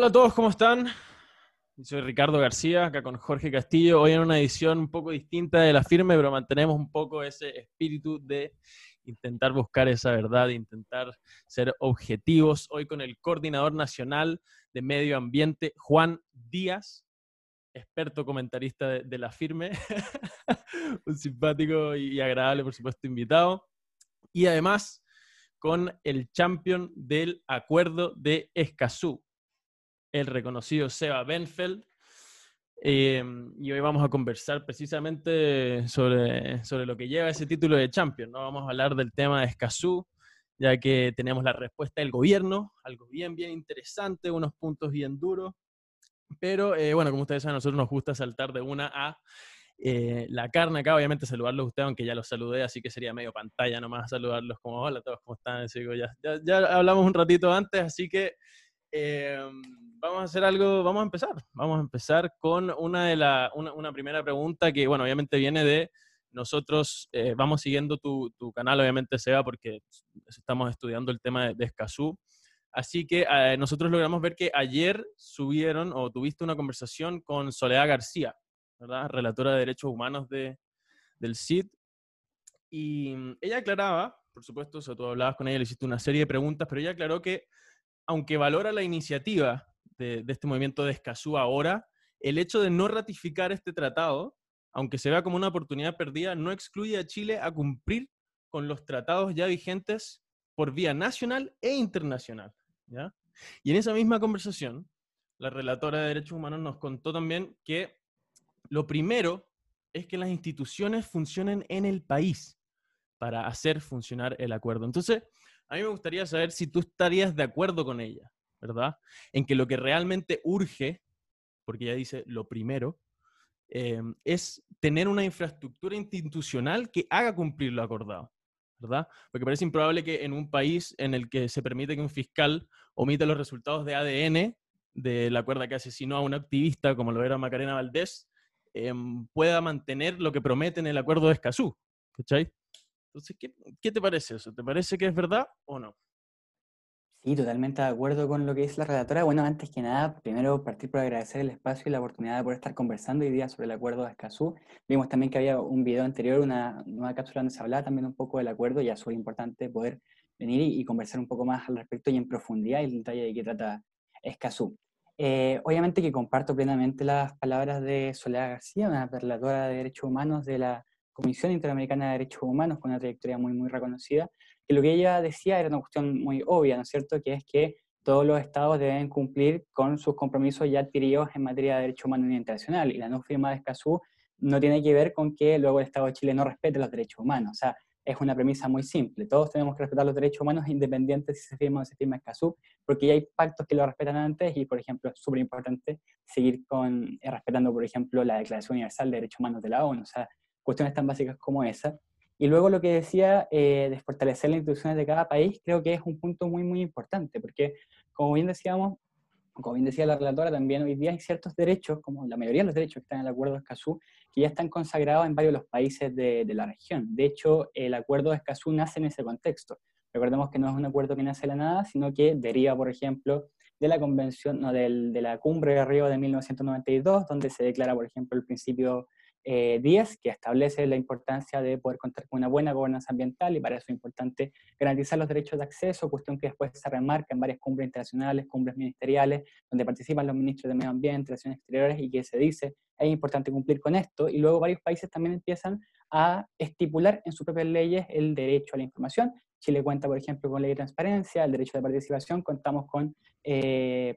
Hola a todos, ¿cómo están? Soy Ricardo García, acá con Jorge Castillo. Hoy en una edición un poco distinta de la firme, pero mantenemos un poco ese espíritu de intentar buscar esa verdad, de intentar ser objetivos. Hoy con el coordinador nacional de medio ambiente, Juan Díaz, experto comentarista de, la firme, un simpático y agradable, por supuesto, invitado. Y además con el champion del acuerdo de Escazú, el reconocido Seba Benfeld. Em, y hoy vamos a conversar precisamente sobre, sobre lo que lleva ese título de champion. ¿no? Vamos a hablar del tema de Escazú, ya que tenemos la respuesta del gobierno, algo bien, bien interesante, unos puntos bien duros. Pero eh, bueno, como ustedes saben, a nosotros nos gusta saltar de una a eh, la carne acá. Obviamente saludarlos a ustedes, aunque ya los saludé, así que sería medio pantalla nomás saludarlos como hola a todos, ¿cómo están? ya, ya, ya, hablamos un ratito antes, así que eh, vamos a hacer algo, vamos a empezar. Vamos a empezar con una, de la, una, primera pregunta que, bueno, obviamente viene de nosotros, vamos siguiendo tu, tu, canal, obviamente, Seba, porque estamos estudiando el tema de, de Escazú. Así que eh, nosotros logramos ver que ayer subieron o tuviste una conversación con Soledad García, ¿verdad? Relatora de Derechos Humanos de, del CID. Y mm, ella aclaraba, por supuesto, o sea, tú hablabas con ella, le hiciste una serie de preguntas, pero ella aclaró que, aunque valora la iniciativa de, este movimiento de Escazú ahora, el hecho de no ratificar este tratado, aunque se vea como una oportunidad perdida, no excluye a Chile a cumplir con los tratados ya vigentes por vía nacional e internacional. Y en esa misma conversación, la relatora de Derechos Humanos nos contó también que lo primero es que las instituciones funcionen en el país para hacer funcionar el acuerdo. Entonces, a mí me gustaría saber si tú estarías de acuerdo con ella, ¿verdad? En que lo que realmente urge, porque ella dice lo primero, eh, es tener una infraestructura institucional que haga cumplir lo acordado. ¿verdad? Porque parece improbable que en un país en el que se permite que un fiscal omita los resultados de ADN de la cuerda que asesinó a un activista, como lo era Macarena Valdés, em, pueda mantener lo que promete en el acuerdo de Escazú. ¿Cachai? Entonces, ¿qué, ¿qué te parece eso? ¿Te parece que es verdad o no? Sí, totalmente de acuerdo con lo que dice la relatora. Bueno, antes que nada, primero partir por agradecer el espacio y la oportunidad de poder estar conversando hoy día sobre el acuerdo de Escazú. Vimos también que había un video anterior, una nueva cápsula donde se hablaba también un poco del acuerdo, y es súper importante poder venir y, conversar un poco más al respecto y en profundidad y el detalle de qué trata Escazú. Eh, obviamente que comparto plenamente las palabras de Soledad García, una relatora de derechos humanos de la Comisión Interamericana de Derechos Humanos, con una trayectoria muy, muy reconocida, que lo que ella decía era una cuestión muy obvia, ¿no es cierto?, que es que todos los estados deben cumplir con sus compromisos ya adquiridos en materia de derechos humanos internacional, y la no firma de Escazú no tiene que ver con que luego el Estado de Chile no respete los derechos humanos, o sea, es una premisa muy simple, todos tenemos que respetar los derechos humanos independientes si se firma o no se firma Escazú, porque ya hay pactos que lo respetan antes y, por ejemplo, es súper importante seguir con, eh, respetando, por ejemplo, la Declaración Universal de Derechos Humanos de la ONU, o sea, cuestiones tan básicas como esa. Y luego lo que decía eh, de fortalecer las instituciones de cada país, creo que es un punto muy, muy importante, porque como bien decíamos, como bien decía la relatora, también hoy día hay ciertos derechos, como la mayoría de los derechos que están en el Acuerdo de Escazú, que ya están consagrados en varios de los países de, de la región. De hecho, el Acuerdo de Escazú nace en ese contexto. Recordemos que no es un acuerdo que nace de la nada, sino que deriva, por ejemplo, de la convención, no, del, de la cumbre de Río de 1992, donde se declara, por ejemplo, el principio 10, eh, que establece la importancia de poder contar con una buena gobernanza ambiental y para eso es importante garantizar los derechos de acceso, cuestión que después se remarca en varias cumbres internacionales, cumbres ministeriales, donde participan los ministros de Medio Ambiente, Relaciones Exteriores y que se dice es importante cumplir con esto y luego varios países también empiezan a estipular en sus propias leyes el derecho a la información. Chile cuenta, por ejemplo, con ley de transparencia, el derecho de participación, contamos con eh,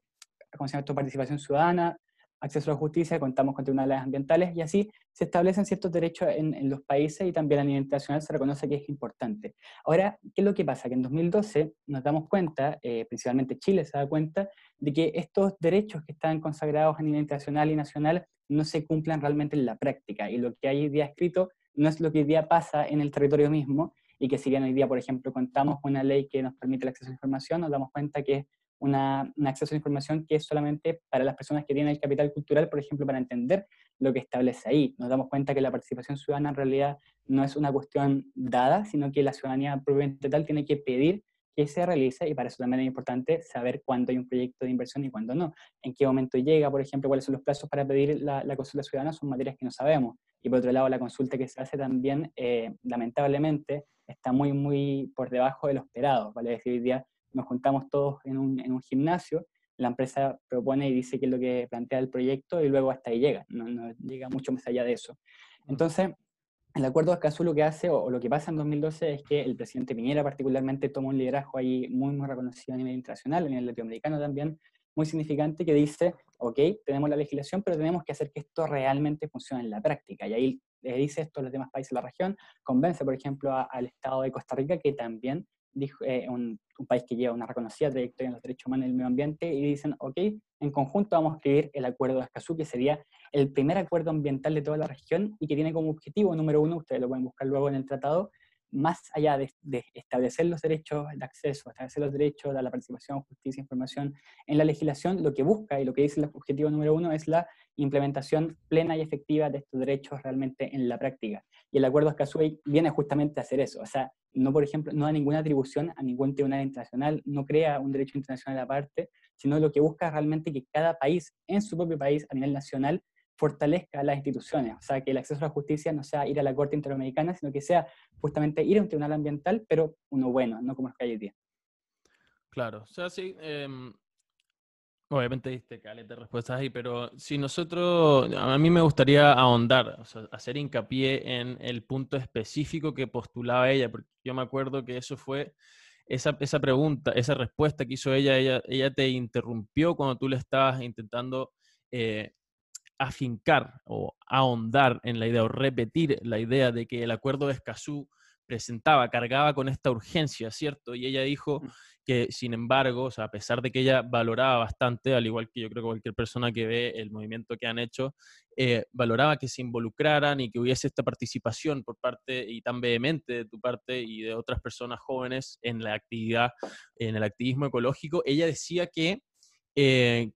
participación ciudadana, acceso a la justicia, contamos con tribunales ambientales y así se establecen ciertos derechos en, los países y también a nivel internacional se reconoce que es importante. Ahora, ¿qué es lo que pasa? Que en 2012 nos damos cuenta, eh, principalmente Chile se da cuenta, de que estos derechos que están consagrados a nivel internacional y nacional no se cumplan realmente en la práctica y lo que hay hoy día escrito no es lo que hoy día pasa en el territorio mismo y que si bien hoy día, por ejemplo, contamos con una ley que nos permite el acceso a información, nos damos cuenta que un acceso a información que es solamente para las personas que tienen el capital cultural, por ejemplo, para entender lo que establece ahí. Nos damos cuenta que la participación ciudadana en realidad no es una cuestión dada, sino que la ciudadanía propiamente tal tiene que pedir que se realice y para eso también es importante saber cuándo hay un proyecto de inversión y cuándo no. En qué momento llega, por ejemplo, cuáles son los plazos para pedir la, consulta ciudadana, son materias que no sabemos. Y por otro lado, la consulta que se hace también, eh, lamentablemente, está muy, muy por debajo de lo esperado. Vale decir, hoy nos juntamos todos en un, en un gimnasio, la empresa propone y dice qué es lo que plantea el proyecto y luego hasta ahí llega, no, no llega mucho más allá de eso. Entonces, el acuerdo de Escazú lo que hace, o, lo que pasa en 2012, es que el presidente Piñera particularmente toma un liderazgo ahí muy, muy reconocido a nivel internacional, a nivel latinoamericano también, muy significante, que dice, ok, tenemos la legislación, pero tenemos que hacer que esto realmente funcione en la práctica. Y ahí le dice esto a los demás países de la región, convence, por ejemplo, al Estado de Costa Rica, que también dijo, eh, un, país que lleva una reconocida trayectoria en los derechos humanos y el medio ambiente, y dicen, ok, en conjunto vamos a escribir el Acuerdo de Escazú, que sería el primer acuerdo ambiental de toda la región y que tiene como objetivo número uno, ustedes lo pueden buscar luego en el tratado, más allá de, establecer los derechos de acceso, establecer los derechos de la participación, justicia, información en la legislación, lo que busca y lo que dice el objetivo número uno es la implementación plena y efectiva de estos derechos realmente en la práctica. Y el acuerdo Escazú viene justamente a hacer eso, o sea, no, por ejemplo, no da ninguna atribución a ningún tribunal internacional, no crea un derecho internacional aparte, sino lo que busca realmente que cada país, en su propio país, a nivel nacional, fortalezca las instituciones, o sea, que el acceso a la justicia no sea ir a la Corte Interamericana, sino que sea justamente ir a un tribunal ambiental, pero uno bueno, no como los que hay hoy. Claro, o sea, sí, em, obviamente diste caleta respuestas ahí, pero si nosotros, a mí me gustaría ahondar, hacer hincapié en el punto específico que postulaba ella, porque yo me acuerdo que eso fue esa, esa, pregunta, esa respuesta que hizo ella, ella, ella te interrumpió cuando tú le estabas intentando eh, afincar o ahondar en la idea o repetir la idea de que el acuerdo de Escazú presentaba, cargaba con esta urgencia, ¿cierto? Y ella dijo mm. que, sin embargo, o sea, a pesar de que ella valoraba bastante, al igual que yo creo que cualquier persona que ve el movimiento que han hecho, eh, valoraba que se involucraran y que hubiese esta participación por parte y tan vehemente de tu parte y de otras personas jóvenes en la actividad, en el activismo ecológico, ella decía que eh,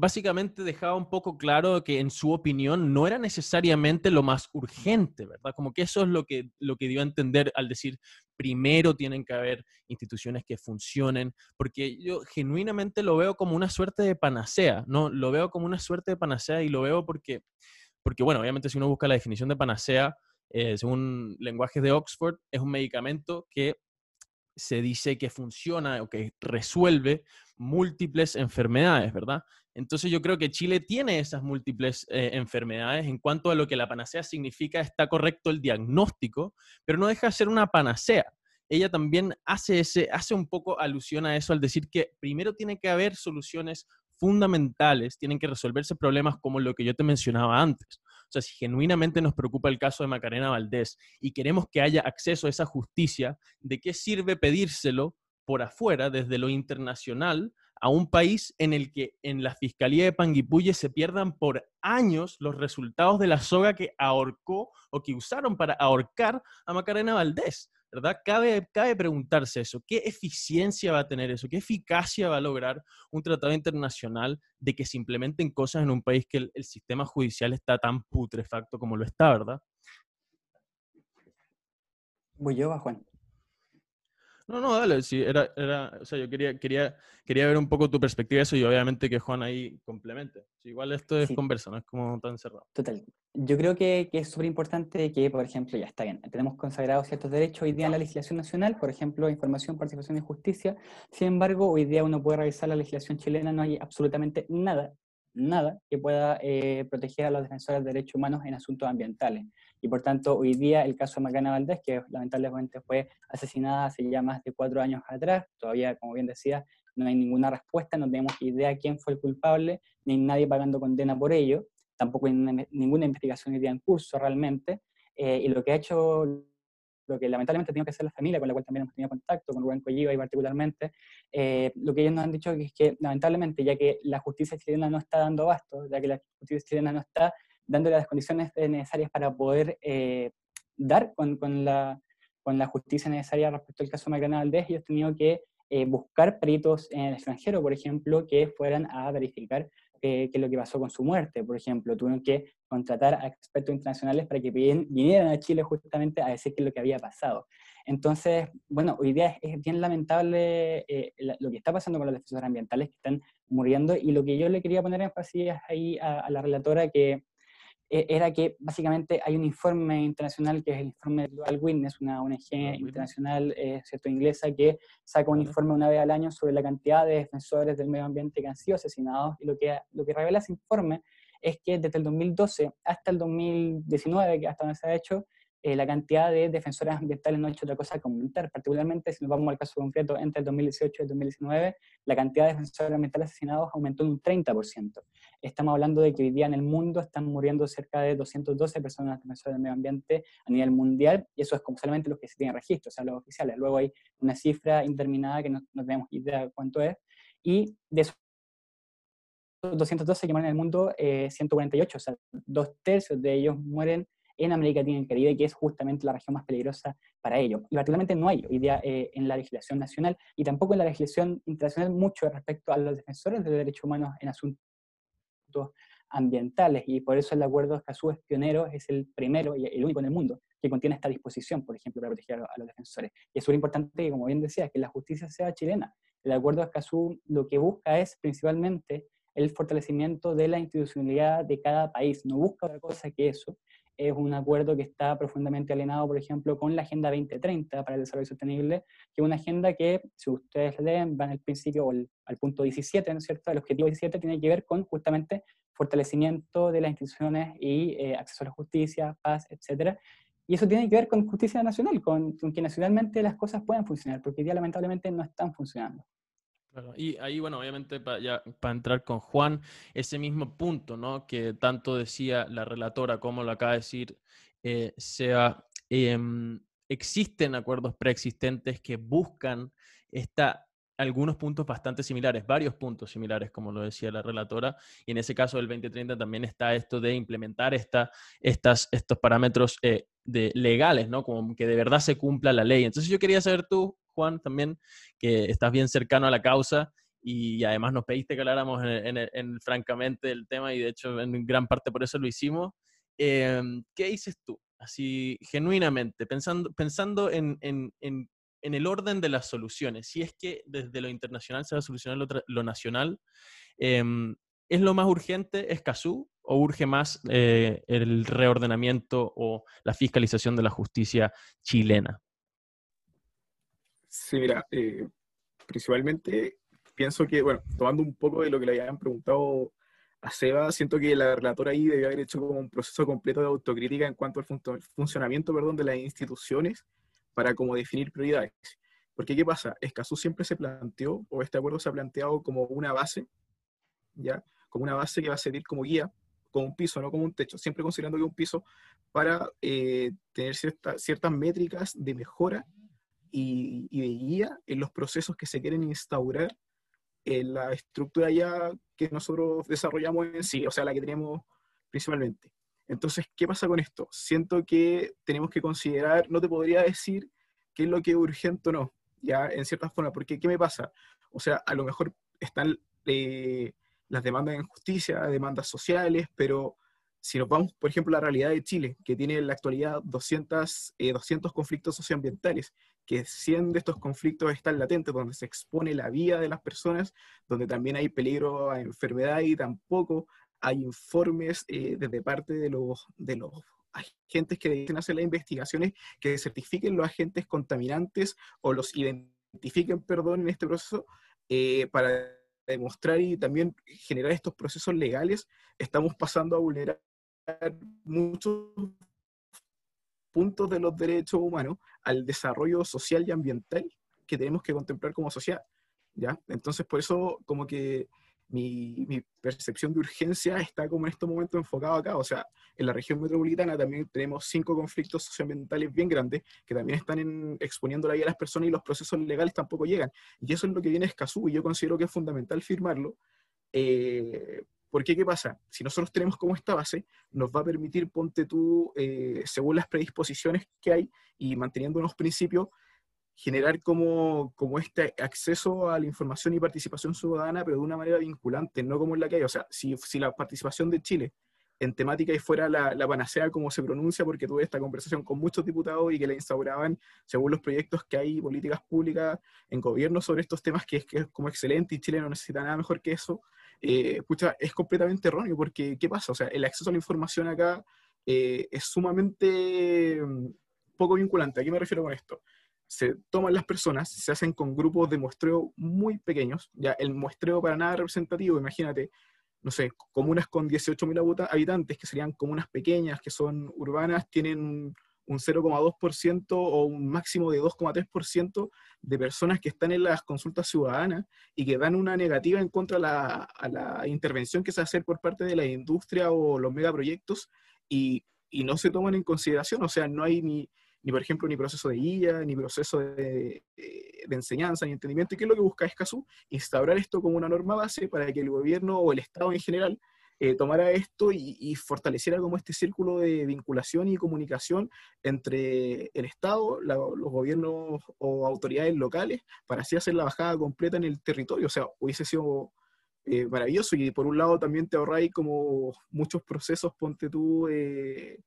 básicamente dejaba un poco claro que en su opinión no era necesariamente lo más urgente, ¿verdad? Como que eso es lo que, lo que dio a entender al decir, primero tienen que haber instituciones que funcionen, porque yo genuinamente lo veo como una suerte de panacea, ¿no? Lo veo como una suerte de panacea y lo veo porque, porque bueno, obviamente si uno busca la definición de panacea, eh, según lenguajes de Oxford, es un medicamento que se dice que funciona o que resuelve múltiples enfermedades, ¿verdad? Entonces yo creo que Chile tiene esas múltiples eh, enfermedades. En cuanto a lo que la panacea significa, está correcto el diagnóstico, pero no deja de ser una panacea. Ella también hace, ese, hace un poco alusión a eso al decir que primero tiene que haber soluciones fundamentales, tienen que resolverse problemas como lo que yo te mencionaba antes. O sea, si genuinamente nos preocupa el caso de Macarena Valdés y queremos que haya acceso a esa justicia, ¿de qué sirve pedírselo por afuera, desde lo internacional, a un país en el que en la Fiscalía de Panguipulli se pierdan por años los resultados de la soga que ahorcó o que usaron para ahorcar a Macarena Valdés? ¿Verdad? Cabe, cabe preguntarse eso, ¿qué eficiencia va a tener eso? ¿Qué eficacia va a lograr un tratado internacional de que se implementen cosas en un país que el, el sistema judicial está tan putrefacto como lo está, ¿verdad? Voy yo, Juan. No, no, dale, sí, era, era, o sea, yo quería, quería, quería ver un poco tu perspectiva de eso y obviamente que Juan ahí complemente. igual esto es conversa, no es como tan cerrado. Total. Yo creo que, que es súper importante que, por ejemplo, ya está bien, tenemos consagrados ciertos derechos hoy día en la legislación nacional, por ejemplo, información, participación y justicia. Sin embargo, hoy día uno puede revisar la legislación chilena, no hay absolutamente nada nada que pueda eh, proteger a los defensores de derechos humanos en asuntos ambientales. Y por tanto, hoy día el caso de Macana Valdés, que lamentablemente fue asesinada hace ya más de cuatro años atrás, todavía, como bien decía, no hay ninguna respuesta, no tenemos idea quién fue el culpable, ni nadie pagando condena por ello, tampoco hay ninguna investigación hoy día en curso realmente, eh, y lo que ha hecho lo que lamentablemente tenido que hacer la familia, con la cual también hemos tenido contacto, con Rubén Colliva y particularmente, eh, lo que ellos nos han dicho es que lamentablemente, ya que la justicia chilena no está dando abasto, ya que la justicia chilena no está dándole las condiciones necesarias para poder eh, dar con, con, la, con la justicia necesaria respecto al caso de Magdalena Valdés, ellos tenido que eh, buscar peritos en el extranjero, por ejemplo, que fueran a verificar qué es lo que pasó con su muerte. Por ejemplo, tuvieron que contratar a expertos internacionales para que vinieran a Chile justamente a decir qué es lo que había pasado. Entonces, bueno, hoy día es, bien lamentable eh, lo que está pasando con los defensores ambientales que están muriendo y lo que yo le quería poner énfasis ahí a, a la relatora que era que básicamente hay un informe internacional que es el informe de Global Witness, una ONG internacional eh, ¿cierto? inglesa que saca un informe una vez al año sobre la cantidad de defensores del medio ambiente que han sido asesinados y lo que, lo que revela ese informe es que desde el 2012 hasta el 2019, que hasta donde se ha hecho, eh, la cantidad de defensores ambientales no ha hecho otra cosa que aumentar, particularmente si nos vamos al caso concreto, entre el 2018 y el 2019, la cantidad de defensores ambientales asesinados aumentó en un 30%. Estamos hablando de que hoy día en el mundo están muriendo cerca de 212 personas defensoras del medio ambiente a nivel mundial, y eso es como solamente los que se tienen registro, o sea, los oficiales. Luego hay una cifra indeterminada que no, no tenemos idea de cuánto es, y de esos 212 que mueren en el mundo, 148, eh, o sea, dos tercios de ellos mueren en América Latina y el Caribe, que es justamente la región más peligrosa para ello. Y particularmente no hay hoy día eh, en la legislación nacional y tampoco en la legislación internacional mucho respecto a los defensores de derechos humanos en asuntos ambientales y por eso el acuerdo de Escazú es pionero, es el primero y el único en el mundo que contiene esta disposición, por ejemplo, para proteger a, los defensores. Y es muy importante que, como bien decía, que la justicia sea chilena. El acuerdo de Escazú lo que busca es principalmente el fortalecimiento de la institucionalidad de cada país, no busca otra cosa que eso, es un acuerdo que está profundamente alineado, por ejemplo, con la Agenda 2030 para el Desarrollo Sostenible, que es una agenda que, si ustedes leen, van al principio o al punto 17, ¿no es cierto? El objetivo 17 tiene que ver con justamente fortalecimiento de las instituciones y eh, acceso a la justicia, paz, etcétera. Y eso tiene que ver con justicia nacional, con, con que nacionalmente las cosas puedan funcionar, porque hoy día lamentablemente no están funcionando. Y ahí, bueno, obviamente para entrar con Juan, ese mismo punto, ¿no? Que tanto decía la relatora como lo acaba de decir, eh, em, existen acuerdos preexistentes que buscan esta, algunos puntos bastante similares, varios puntos similares, como lo decía la relatora, y en ese caso del 2030 también está esto de implementar esta, estas, estos parámetros eh, de, legales, ¿no? Como que de verdad se cumpla la ley. Entonces yo quería saber tú, Juan, también, que estás bien cercano a la causa y además nos pediste que habláramos en, francamente el tema y de hecho en gran parte por eso lo hicimos. Em, ¿Qué dices tú? Así, genuinamente, pensando, pensando en, el orden de las soluciones, si es que desde lo internacional se va a solucionar lo, nacional, em, ¿es lo más urgente Escazú o urge más eh, el reordenamiento o la fiscalización de la justicia chilena? Sí, mira, eh, principalmente pienso que, bueno, tomando un poco de lo que le habían preguntado a Seba, siento que la relatora ahí debió haber hecho como un proceso completo de autocrítica en cuanto al funcionamiento perdón, de las instituciones para como definir prioridades. Porque, ¿qué pasa? Escazú siempre se planteó, o este acuerdo se ha planteado como una base, ¿ya? Como una base que va a servir como guía, como un piso, no como un techo, siempre considerando que un piso para eh, tener ciertas métricas de mejora y, de guía en los procesos que se quieren instaurar en la estructura ya que nosotros desarrollamos en sí, o sea, la que tenemos principalmente. Entonces, ¿qué pasa con esto? Siento que tenemos que considerar, no te podría decir qué es lo que es urgente o no, ya en cierta forma, porque ¿qué me pasa? O sea, a lo mejor están eh, las demandas en justicia, demandas sociales, pero si nos vamos, por ejemplo, a la realidad de Chile, que tiene en la actualidad 200, 200 eh, conflictos socioambientales, que 100 de estos conflictos están latentes, donde se expone la vida de las personas, donde también hay peligro a enfermedad y tampoco hay informes eh, desde parte de los, de los agentes que deben hacer las investigaciones que certifiquen los agentes contaminantes o los identifiquen, perdón, en este proceso eh, para demostrar y también generar estos procesos legales, estamos pasando a vulnerar muchos puntos de los derechos humanos al desarrollo social y ambiental que tenemos que contemplar como sociedad. ¿ya? Entonces, por eso, como que mi, mi, percepción de urgencia está como en estos momentos enfocado acá. O sea, en la región metropolitana también tenemos cinco conflictos socioambientales bien grandes que también están en, exponiendo la vida de las personas y los procesos legales tampoco llegan. Y eso es lo que viene Escazú y yo considero que es fundamental firmarlo. Eh, porque, ¿qué pasa? Si nosotros tenemos como esta base, nos va a permitir, ponte tú, eh, según las predisposiciones que hay y manteniendo unos principios, generar como, como este acceso a la información y participación ciudadana, pero de una manera vinculante, no como en la que hay. O sea, si, si la participación de Chile en temática y fuera la, la, panacea como se pronuncia, porque tuve esta conversación con muchos diputados y que la instauraban según los proyectos que hay, políticas públicas en gobierno sobre estos temas, que es, que es como excelente y Chile no necesita nada mejor que eso. Eh, es completamente erróneo, porque ¿qué pasa? O sea, el acceso a la información acá eh, es sumamente mm, poco vinculante. ¿A qué me refiero con esto? Se toman las personas, se hacen con grupos de muestreo muy pequeños, ya el muestreo para nada representativo, imagínate, no sé, comunas con 18.000 habitantes, que serían comunas pequeñas, que son urbanas, tienen un 0,2% o un máximo de 2,3% de personas que están en las consultas ciudadanas y que dan una negativa en contra a la, intervención que se hace por parte de la industria o los megaproyectos y, y no se toman en consideración, o sea, no hay ni, ni por ejemplo, ni proceso de guía, ni proceso de, de, enseñanza, ni entendimiento. ¿Y qué es lo que busca Escazú? Instaurar esto como una norma base para que el gobierno o el Estado en general eh, tomara esto y, fortaleciera como este círculo de vinculación y comunicación entre el Estado, los gobiernos o autoridades locales, para así hacer la bajada completa en el territorio. O sea, hubiese sido eh, maravilloso y por un lado también te ahorráis como muchos procesos, ponte tú, eh,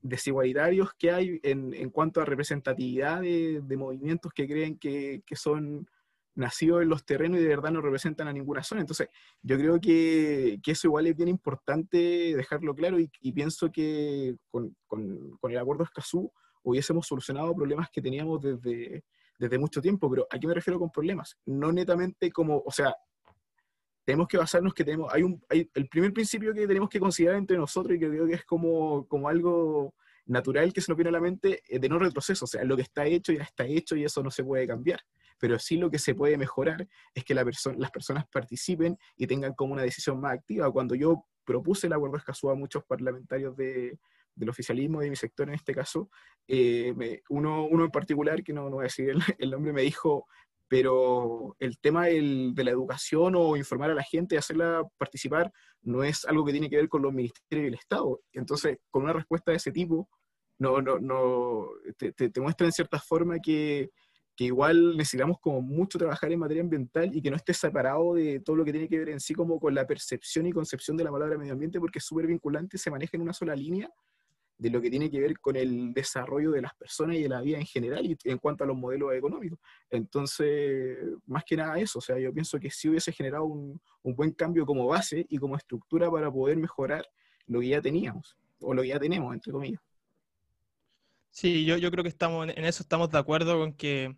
desigualitarios que hay en, cuanto a representatividad de, movimientos que creen que, son nacidos en los terrenos y de verdad no representan a ninguna zona. Entonces, yo creo que, que eso igual es bien importante dejarlo claro y, pienso que con, con, el acuerdo Escazú hubiésemos solucionado problemas que teníamos desde, desde mucho tiempo, pero ¿a qué me refiero con problemas? No netamente como, o sea, tenemos que basarnos que tenemos, hay un, hay, el primer principio que tenemos que considerar entre nosotros y que creo que es como, como algo natural que se nos viene a la mente de no retroceso, o sea, lo que está hecho ya está hecho y eso no se puede cambiar, pero sí lo que se puede mejorar es que la las personas participen y tengan como una decisión más activa. Cuando yo propuse el acuerdo escaso a muchos parlamentarios de, del oficialismo de mi sector en este caso, eh, me, uno, uno en particular, que no, no voy a decir el, el nombre, me dijo, pero el tema del, de la educación o informar a la gente y hacerla participar no es algo que tiene que ver con los ministerios y el Estado. Entonces, con una respuesta de ese tipo, no, no, no, te, te, te muestra en cierta forma que, que, igual necesitamos como mucho trabajar en materia ambiental y que no esté separado de todo lo que tiene que ver en sí como con la percepción y concepción de la palabra medio ambiente, porque es súper vinculante, se maneja en una sola línea de lo que tiene que ver con el desarrollo de las personas y de la vida en general y en cuanto a los modelos económicos. Entonces, más que nada eso, o sea, yo pienso que sí hubiese generado un, un buen cambio como base y como estructura para poder mejorar lo que ya teníamos, o lo que ya tenemos, entre comillas. Sí, yo, yo creo que estamos en eso estamos de acuerdo con que,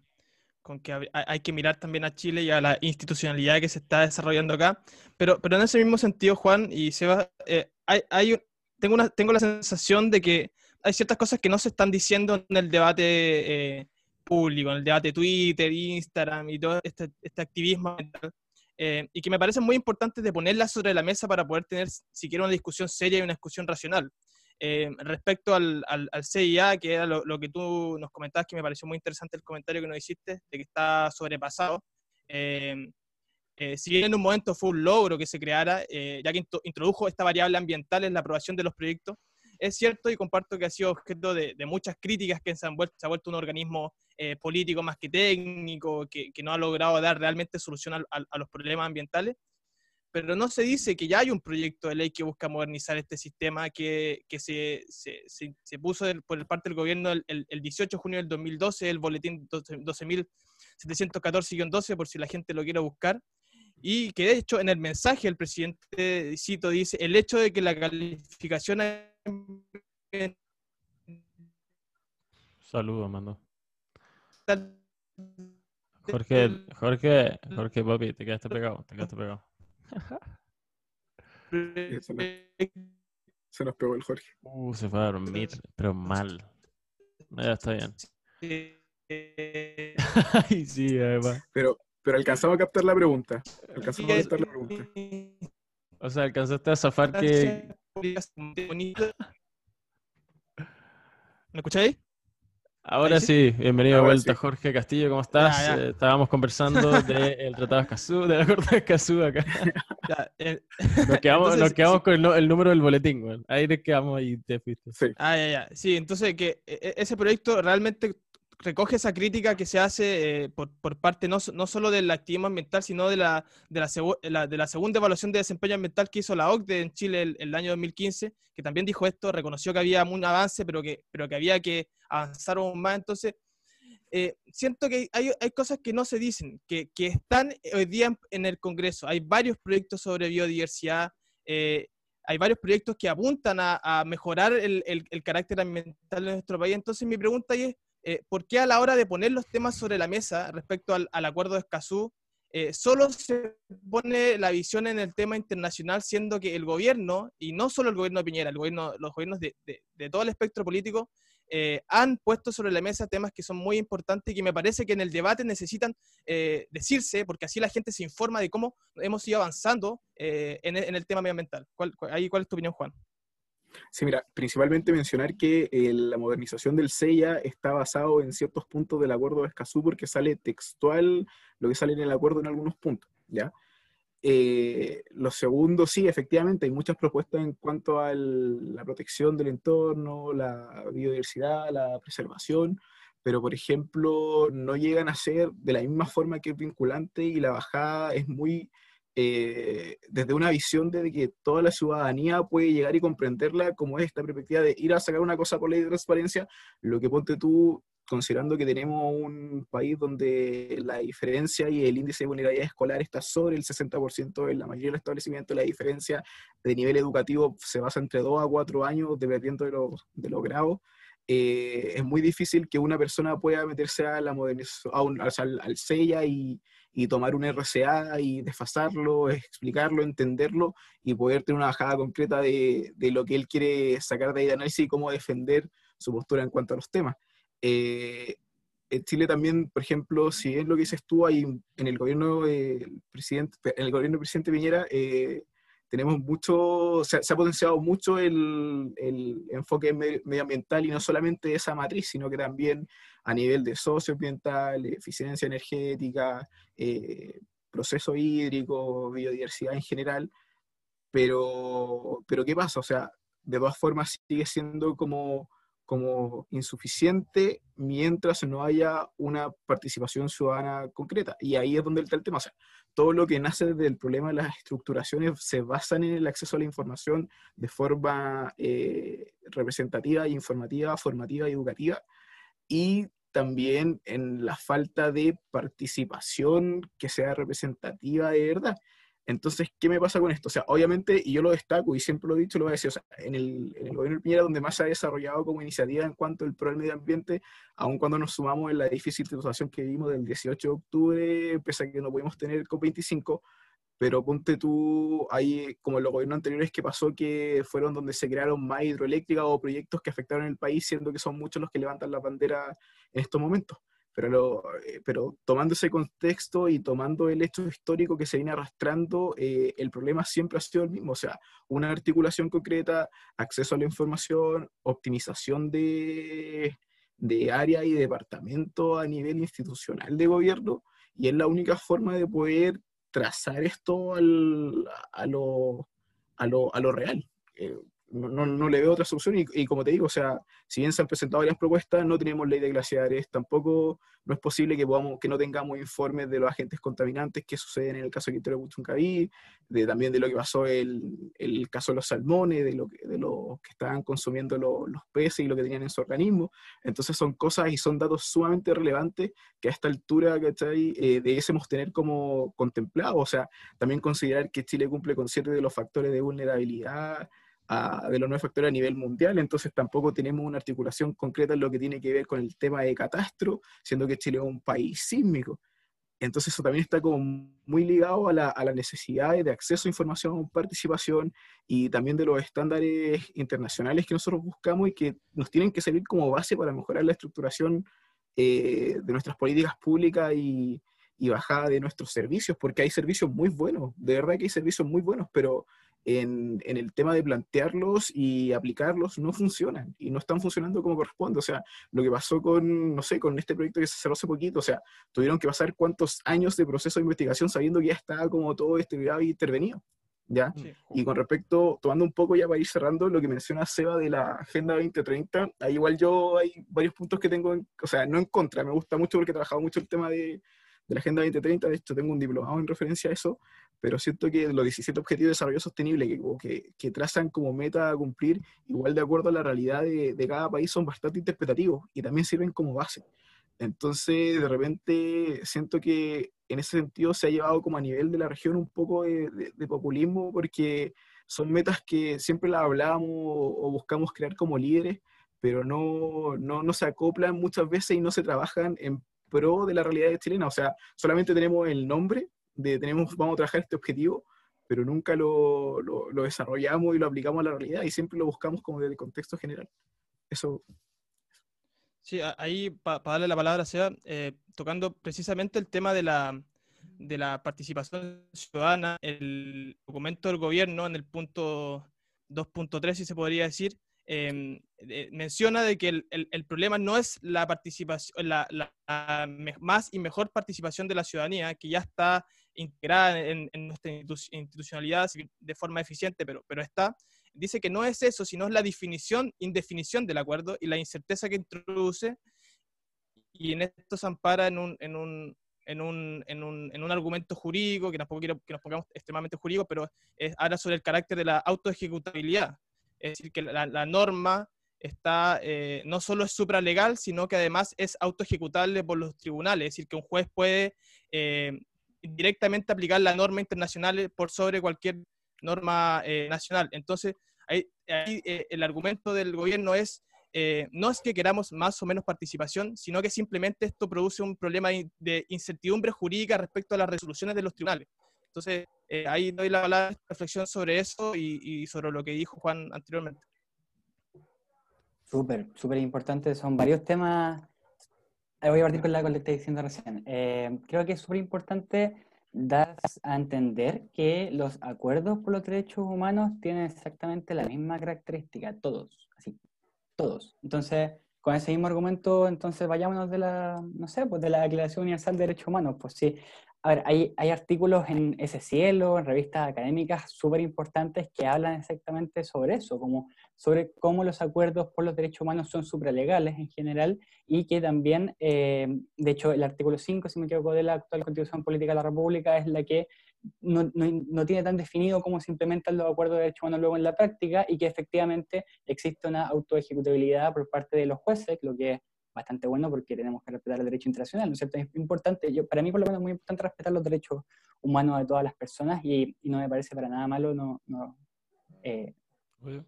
con que hay que mirar también a Chile y a la institucionalidad que se está desarrollando acá. Pero, pero en ese mismo sentido, Juan y Seba, eh, hay, hay, tengo, una, tengo la sensación de que hay ciertas cosas que no se están diciendo en el debate eh, público, en el debate Twitter, Instagram y todo este, este activismo eh, y que me parecen muy importantes de ponerlas sobre la mesa para poder tener siquiera una discusión seria y una discusión racional. Eh, respecto al, al, al, CIA, que era lo, lo, que tú nos comentabas, que me pareció muy interesante el comentario que nos hiciste, de que está sobrepasado. Eh, eh, si bien en un momento fue un logro que se creara, eh, ya que introdujo esta variable ambiental en la aprobación de los proyectos, es cierto y comparto que ha sido objeto de, de muchas críticas que se, han vuelto, se ha vuelto un organismo eh, político más que técnico, que, que, no ha logrado dar realmente solución a, a, a, los problemas ambientales. Pero no se dice que ya hay un proyecto de ley que busca modernizar este sistema que, que se, se, se, se, puso por parte del gobierno el, el, el, 18 de junio del 2012, el boletín 12.714-12, por si la gente lo quiere buscar y que de hecho en el mensaje el presidente Cito dice el hecho de que la calificación Saludos, mando. Jorge, Jorge, Jorge, papi, te quedaste pegado, te quedaste pegado. Se nos pegó el Jorge. Uh, se fue a dormir, pero mal. Ya está bien. Ay, sí, además. Pero, pero alcanzamos a captar la pregunta. Alcanzamos a captar la pregunta. O sea, alcanzaste a zafar que. ¿Me escucháis? Ahora sí, bienvenido Ahora de vuelta, sí. Jorge Castillo, ¿cómo estás? Ya, ya. Eh, estábamos conversando del de Tratado de Escazú, de la Corte de Escazú acá. Ya, eh. Nos quedamos, entonces, nos quedamos sí. con el, el, número del boletín, güey. Ahí nos quedamos y te fuiste. Sí. Ah, ya, ya. Sí, entonces que e, e, ese proyecto realmente recoge esa crítica que se hace eh, por, por, parte no, no, solo del activismo ambiental, sino de la, de la, de la segunda evaluación de desempeño ambiental que hizo la OCDE en Chile el, el, año 2015, que también dijo esto, reconoció que había un avance, pero que, pero que había que avanzar aún más. Entonces, eh, siento que hay, hay, cosas que no se dicen, que, que, están hoy día en el Congreso. Hay varios proyectos sobre biodiversidad, eh, hay varios proyectos que apuntan a, mejorar el, el, carácter ambiental de nuestro país. Entonces mi pregunta es, eh, ¿por qué a la hora de poner los temas sobre la mesa respecto al, acuerdo de Escazú, solo se pone la visión en el tema internacional, siendo que el gobierno, y no solo el gobierno de Piñera, el gobierno, los gobiernos de, de todo el espectro político, eh, han puesto sobre la mesa temas que son muy importantes y que me parece que en el debate necesitan eh, decirse, porque así la gente se informa de cómo hemos ido avanzando eh, en, en, el tema medioambiental. ¿Cuál, ahí, ¿Cuál es tu opinión, Juan? Sí, mira, principalmente mencionar que eh, la modernización del CEIA está basado en ciertos puntos del acuerdo de Escazú porque sale textual lo que sale en el acuerdo en algunos puntos, ¿ya? Eh, lo segundo, sí, efectivamente, hay muchas propuestas en cuanto a la protección del entorno, la biodiversidad, la preservación, pero por ejemplo, no llegan a ser de la misma forma que es vinculante y la bajada es muy eh, desde una visión de que toda la ciudadanía puede llegar y comprenderla como es esta perspectiva de ir a sacar una cosa por ley de transparencia, lo que ponte tú considerando que tenemos un país donde la diferencia y el índice de vulnerabilidad escolar está sobre el 60% en la mayoría de los establecimientos, la diferencia de nivel educativo se basa entre 2 a 4 años, dependiendo de los, de los grados. Eh, es muy difícil que una persona pueda meterse a la modernización, al, al CEIA y, y, tomar un RCA y desfasarlo, explicarlo, entenderlo y poder tener una bajada concreta de, de lo que él quiere sacar de ahí de análisis y cómo defender su postura en cuanto a los temas. Eh, en Chile también, por ejemplo, si es lo que dices tú, hay en el gobierno presidente, en el gobierno del presidente Piñera, eh, tenemos mucho, se, se, ha potenciado mucho el, el, enfoque medioambiental y no solamente esa matriz, sino que también a nivel de socioambiental, eficiencia energética, eh, proceso hídrico, biodiversidad en general. Pero, pero ¿qué pasa? O sea, de todas formas sigue siendo como como insuficiente mientras no haya una participación ciudadana concreta. Y ahí es donde está el tema. O todo lo que nace desde el problema de las estructuraciones se basa en el acceso a la información de forma eh, representativa, informativa, formativa y educativa. Y también en la falta de participación que sea representativa de verdad. Entonces, ¿qué me pasa con esto? O sea, obviamente, y yo lo destaco y siempre lo he dicho, lo voy a decir, o sea, en el, en el gobierno de Piñera, donde más se ha desarrollado como iniciativa en cuanto al pro del medio ambiente, aun cuando nos sumamos en la difícil situación que vimos del 18 de octubre, pese a que no pudimos tener COP25, pero ponte tú, ahí, como en los gobiernos anteriores que pasó, que fueron donde se crearon más hidroeléctricas o proyectos que afectaron el país, siendo que son muchos los que levantan la bandera en estos momentos. Pero, lo, eh, pero tomando ese contexto y tomando el hecho histórico que se viene arrastrando, eh, el problema siempre ha sido el mismo, o sea, una articulación concreta, acceso a la información, optimización de, de área y departamento a nivel institucional de gobierno, y es la única forma de poder trazar esto al, a, lo, a, lo, a lo real. Eh, no, le veo otra solución y, como te digo, o sea, si bien se han presentado varias propuestas, no tenemos ley de glaciares, tampoco no es posible que, podamos, que no tengamos informes de los agentes contaminantes que suceden en el caso de Quintero Buchuncaví, de también de lo que pasó el, el caso de los salmones, de lo que, de lo que estaban consumiendo lo, los peces y lo que tenían en su organismo. Entonces son cosas y son datos sumamente relevantes que a esta altura. Eh, debiésemos tener como contemplado, o sea, también considerar que Chile cumple con siete de los factores de vulnerabilidad, de los nueve factores a nivel mundial, entonces tampoco tenemos una articulación concreta en lo que tiene que ver con el tema de catastro, siendo que Chile es un país sísmico. Entonces eso también está como muy ligado a la, a la necesidad de acceso a información, participación y también de los estándares internacionales que nosotros buscamos y que nos tienen que servir como base para mejorar la estructuración eh, de nuestras políticas públicas y, y bajada de nuestros servicios, porque hay servicios muy buenos, de verdad que hay servicios muy buenos, pero en, en, el tema de plantearlos y aplicarlos no funcionan y no están funcionando como corresponde. O sea, lo que pasó con, no sé, con este proyecto que se cerró hace poquito, o sea, tuvieron que pasar cuántos años de proceso de investigación sabiendo que ya estaba como todo este y intervenido. ¿ya? Sí. Y con respecto, tomando un poco ya para ir cerrando lo que menciona Seba de la Agenda 2030, ahí igual yo hay varios puntos que tengo, en- o sea, no en contra, me gusta mucho porque he trabajado mucho el tema de, de la Agenda 2030, de hecho tengo un diplomado en referencia a eso, pero siento que los 17 Objetivos de Desarrollo Sostenible que, que, que trazan como meta a cumplir, igual de acuerdo a la realidad de, de cada país, son bastante interpretativos y también sirven como base. Entonces, de repente, siento que en ese sentido se ha llevado como a nivel de la región un poco de, de- de populismo, porque son metas que siempre las hablamos o buscamos crear como líderes, pero no, no, no se acoplan muchas veces y no se trabajan en pro de la realidad chilena. O sea, solamente tenemos el nombre de tenemos, vamos a trabajar este objetivo, pero nunca lo, lo, lo desarrollamos y lo aplicamos a la realidad y siempre lo buscamos como desde el contexto general. Eso, Sí, ahí para darle la palabra a Seba, eh, tocando precisamente el tema de la, de la participación ciudadana, el documento del gobierno en el punto 2.3, si se podría decir, eh, menciona de que el, problema no es la participación, la, más y mejor participación de la ciudadanía, que ya está integrada en, en nuestra institu- institucionalidad de forma eficiente, pero, pero está, dice que no es eso, sino es la definición, indefinición del acuerdo y la incerteza que introduce, y en esto se ampara en un, en un, en un, en un, en un argumento jurídico, que tampoco quiero que nos pongamos extremadamente jurídico, pero es, habla sobre el carácter de la autoejecutabilidad. Es decir, que la, norma está, eh, no solo es supralegal, sino que además es autoejecutable por los tribunales. Es decir, que un juez puede eh, directamente aplicar la norma internacional por sobre cualquier norma eh, nacional. Entonces, ahí, ahí, eh, el argumento del gobierno es, no es que queramos más o menos participación, sino que simplemente esto produce un problema de incertidumbre jurídica respecto a las resoluciones de los tribunales. Entonces, eh, ahí doy la palabra reflexión sobre eso y, sobre lo que dijo Juan anteriormente. Súper, súper importante. Son varios temas. Eh, Voy a partir con la que estoy diciendo recién. Eh, creo que es súper importante dar a entender que los acuerdos por los derechos humanos tienen exactamente la misma característica, todos, así, todos. Entonces, con ese mismo argumento, entonces vayámonos de la, no sé, pues de la Declaración Universal de Derechos Humanos. Pues sí, a ver, hay, artículos en ese cielo, en revistas académicas súper importantes que hablan exactamente sobre eso, como sobre cómo los acuerdos por los derechos humanos son supralegales en general y que también, eh, de hecho, el artículo 5, si me equivoco, de la actual Constitución Política de la República es la que no, no tiene tan definido cómo se implementan los acuerdos de derechos humanos luego en la práctica y que efectivamente existe una autoejecutabilidad por parte de los jueces, lo que es bastante bueno porque tenemos que respetar el derecho internacional, ¿no es cierto? Es importante, yo, para mí por lo menos es muy importante respetar los derechos humanos de todas las personas y, y no me parece para nada malo no, no eh,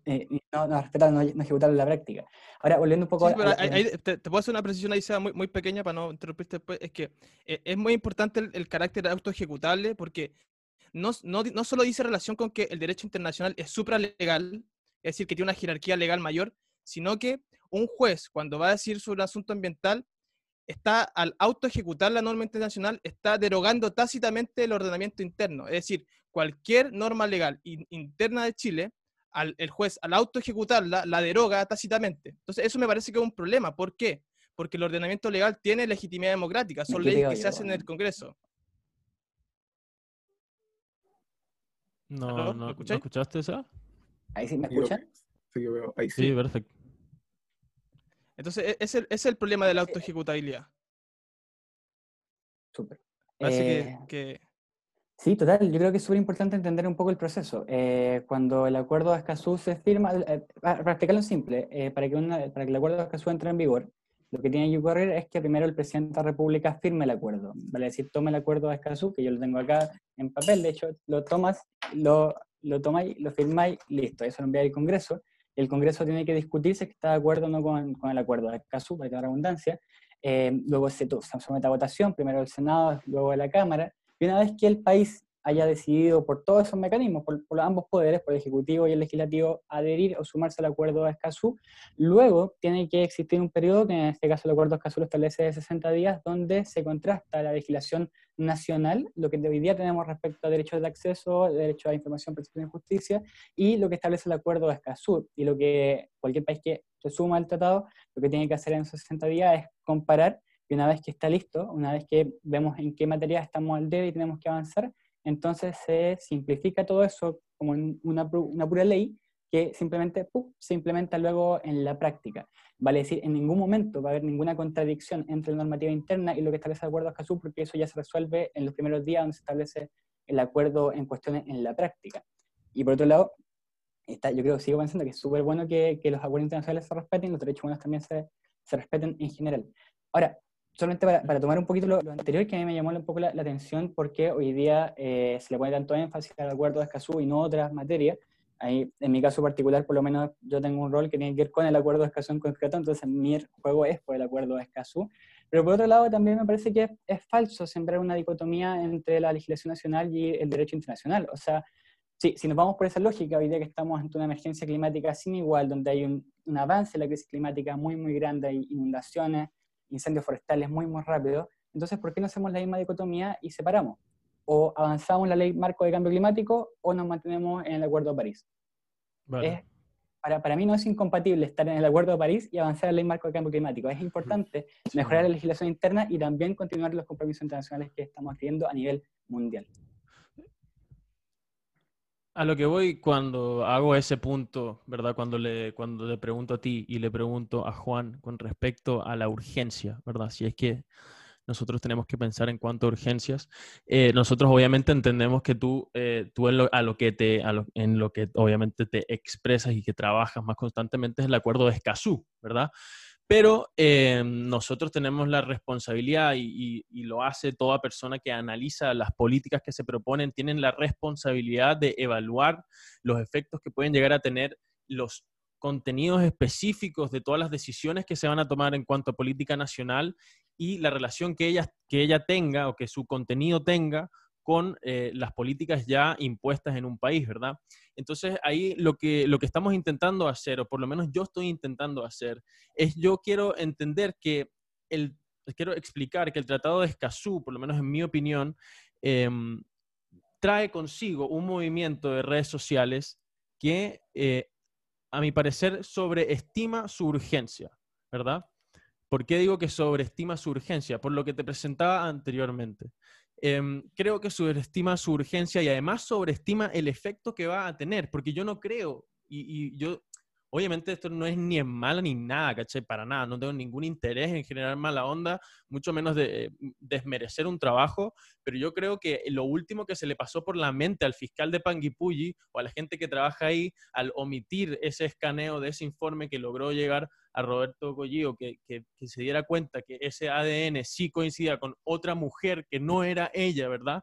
eh, no, no respetar, no, no ejecutarlo en la práctica. Ahora, volviendo un poco Sí, a, pero a- ahí- ahí te, te puedo hacer una precisión ahí, Seba, muy, muy pequeña para no interrumpirte después. Es que eh, es muy importante el, el carácter autoejecutable porque no, no, no solo dice relación con que el derecho internacional es supralegal, es decir, que tiene una jerarquía legal mayor, sino que un juez, cuando va a decir sobre un asunto ambiental, está al autoejecutar la norma internacional, está derogando tácitamente el ordenamiento interno. Es decir, cualquier norma legal in- interna de Chile, al, el juez al autoejecutarla, la deroga tácitamente. Entonces, eso me parece que es un problema. ¿Por qué? Porque el ordenamiento legal tiene legitimidad democrática, son leyes que se hacen en el. Congreso. No, ¿Aló? ¿Me no, ¿no escuchaste esa? ahí sí me escuchan. sí, yo veo, ahí Sí, sí. perfecto. Entonces, e- es el, ese es el problema de la autoejecutabilidad. Súper. Parece Eh, que, que- Sí, total. Yo creo que es súper importante entender un poco el proceso. Eh, cuando el acuerdo de Escazú se firma, eh, para para explicarlo simple, eh, para, que una- para que el acuerdo de Escazú entre en vigor, lo que tiene que ocurrir es que primero el presidente de la República firme el acuerdo. Vale decir, tome el acuerdo de Escazú, que yo lo tengo acá en papel, de hecho, lo tomas, lo, lo tomáis, lo firmáis, listo, eso lo envía al Congreso. El Congreso tiene que discutir si está de acuerdo o no con, el acuerdo de Escazú, para que no haya redundancia. Eh, luego se, se somete a votación, primero el Senado, luego la Cámara. Y una vez que el país haya decidido por todos esos mecanismos, por, por ambos poderes, por el Ejecutivo y el Legislativo, adherir o sumarse al acuerdo de Escazú, luego tiene que existir un periodo, que en este caso el acuerdo de Escazú lo establece de 60 días, donde se contrasta la legislación nacional, lo que hoy día tenemos respecto a derechos de acceso, derecho a información, protección y justicia, y lo que establece el acuerdo de Escazú. Y lo que cualquier país que se suma al tratado, lo que tiene que hacer en esos 60 días es comparar, y una vez que está listo, una vez que vemos en qué materia estamos al debe y tenemos que avanzar, entonces se simplifica todo eso como una, una pura ley que simplemente se implementa luego en la práctica. Vale decir, en ningún momento va a haber ninguna contradicción entre la normativa interna y lo que establece el acuerdo Escazú, porque eso ya se resuelve en los primeros días donde se establece el acuerdo en cuestión en la práctica. Y por otro lado, está, yo creo, sigo pensando que es súper bueno que, los acuerdos internacionales se respeten los derechos humanos también se, se respeten en general. Ahora, solamente para, para, tomar un poquito lo, anterior, que a mí me llamó un poco la, atención porque hoy día eh, se le pone tanto énfasis al acuerdo de Escazú y no otras materias. Ahí, en mi caso particular, por lo menos yo tengo un rol que tiene que ver con el acuerdo de Escazú en concreto, entonces mi juego es por el acuerdo de Escazú. Pero por otro lado, también me parece que es, es falso sembrar una dicotomía entre la legislación nacional y el derecho internacional. O sea, Sí, si nos vamos por esa lógica, hoy día que estamos ante una emergencia climática sin igual, donde hay un, un avance en la crisis climática muy, muy grande, hay inundaciones, incendios forestales muy, muy rápido, entonces, ¿por qué no hacemos la misma dicotomía y separamos? O avanzamos la ley marco de cambio climático o nos mantenemos en el Acuerdo de París. para, para, mí no es incompatible estar en el Acuerdo de París y avanzar en la ley marco de cambio climático. Es importante mejorar la legislación interna y también continuar los compromisos internacionales que estamos adquiriendo a nivel mundial. A lo que voy cuando hago ese punto, ¿verdad? Cuando le, cuando le pregunto a ti y le pregunto a Juan con respecto a la urgencia, ¿verdad? Si es que nosotros tenemos que pensar en cuanto a urgencias. Eh, nosotros obviamente entendemos que tú, eh, tú en lo, a lo que te, en lo que obviamente te expresas y que trabajas más constantemente es el acuerdo de Escazú, ¿verdad? Pero eh, nosotros tenemos la responsabilidad y, lo hace toda persona que analiza las políticas que se proponen, tienen la responsabilidad de evaluar los efectos que pueden llegar a tener los contenidos específicos de todas las decisiones que se van a tomar en cuanto a política nacional y la relación que ella, que ella tenga o que su contenido tenga con eh, las políticas ya impuestas en un país, ¿verdad? Entonces ahí lo que, lo que estamos intentando hacer, o por lo menos yo estoy intentando hacer, es yo quiero entender que el, quiero explicar que el Tratado de Escazú, por lo menos en mi opinión, em, trae consigo un movimiento de redes sociales que, eh, a mi parecer, sobreestima su urgencia, ¿verdad? ¿Por qué digo que sobreestima su urgencia? Por lo que te presentaba anteriormente. Em, creo que sobreestima su urgencia y además sobreestima el efecto que va a tener, porque yo no creo, y, yo, obviamente esto no es ni en mala ni nada, ¿caché? Para nada, no tengo ningún interés en generar mala onda, mucho menos de desmerecer un trabajo, pero yo creo que lo último que se le pasó por la mente al fiscal de Panguipulli o a la gente que trabaja ahí al omitir ese escaneo de ese informe que logró llegar a Roberto Collío que, que, se diera cuenta que ese ADN sí coincidía con otra mujer que no era ella, ¿verdad?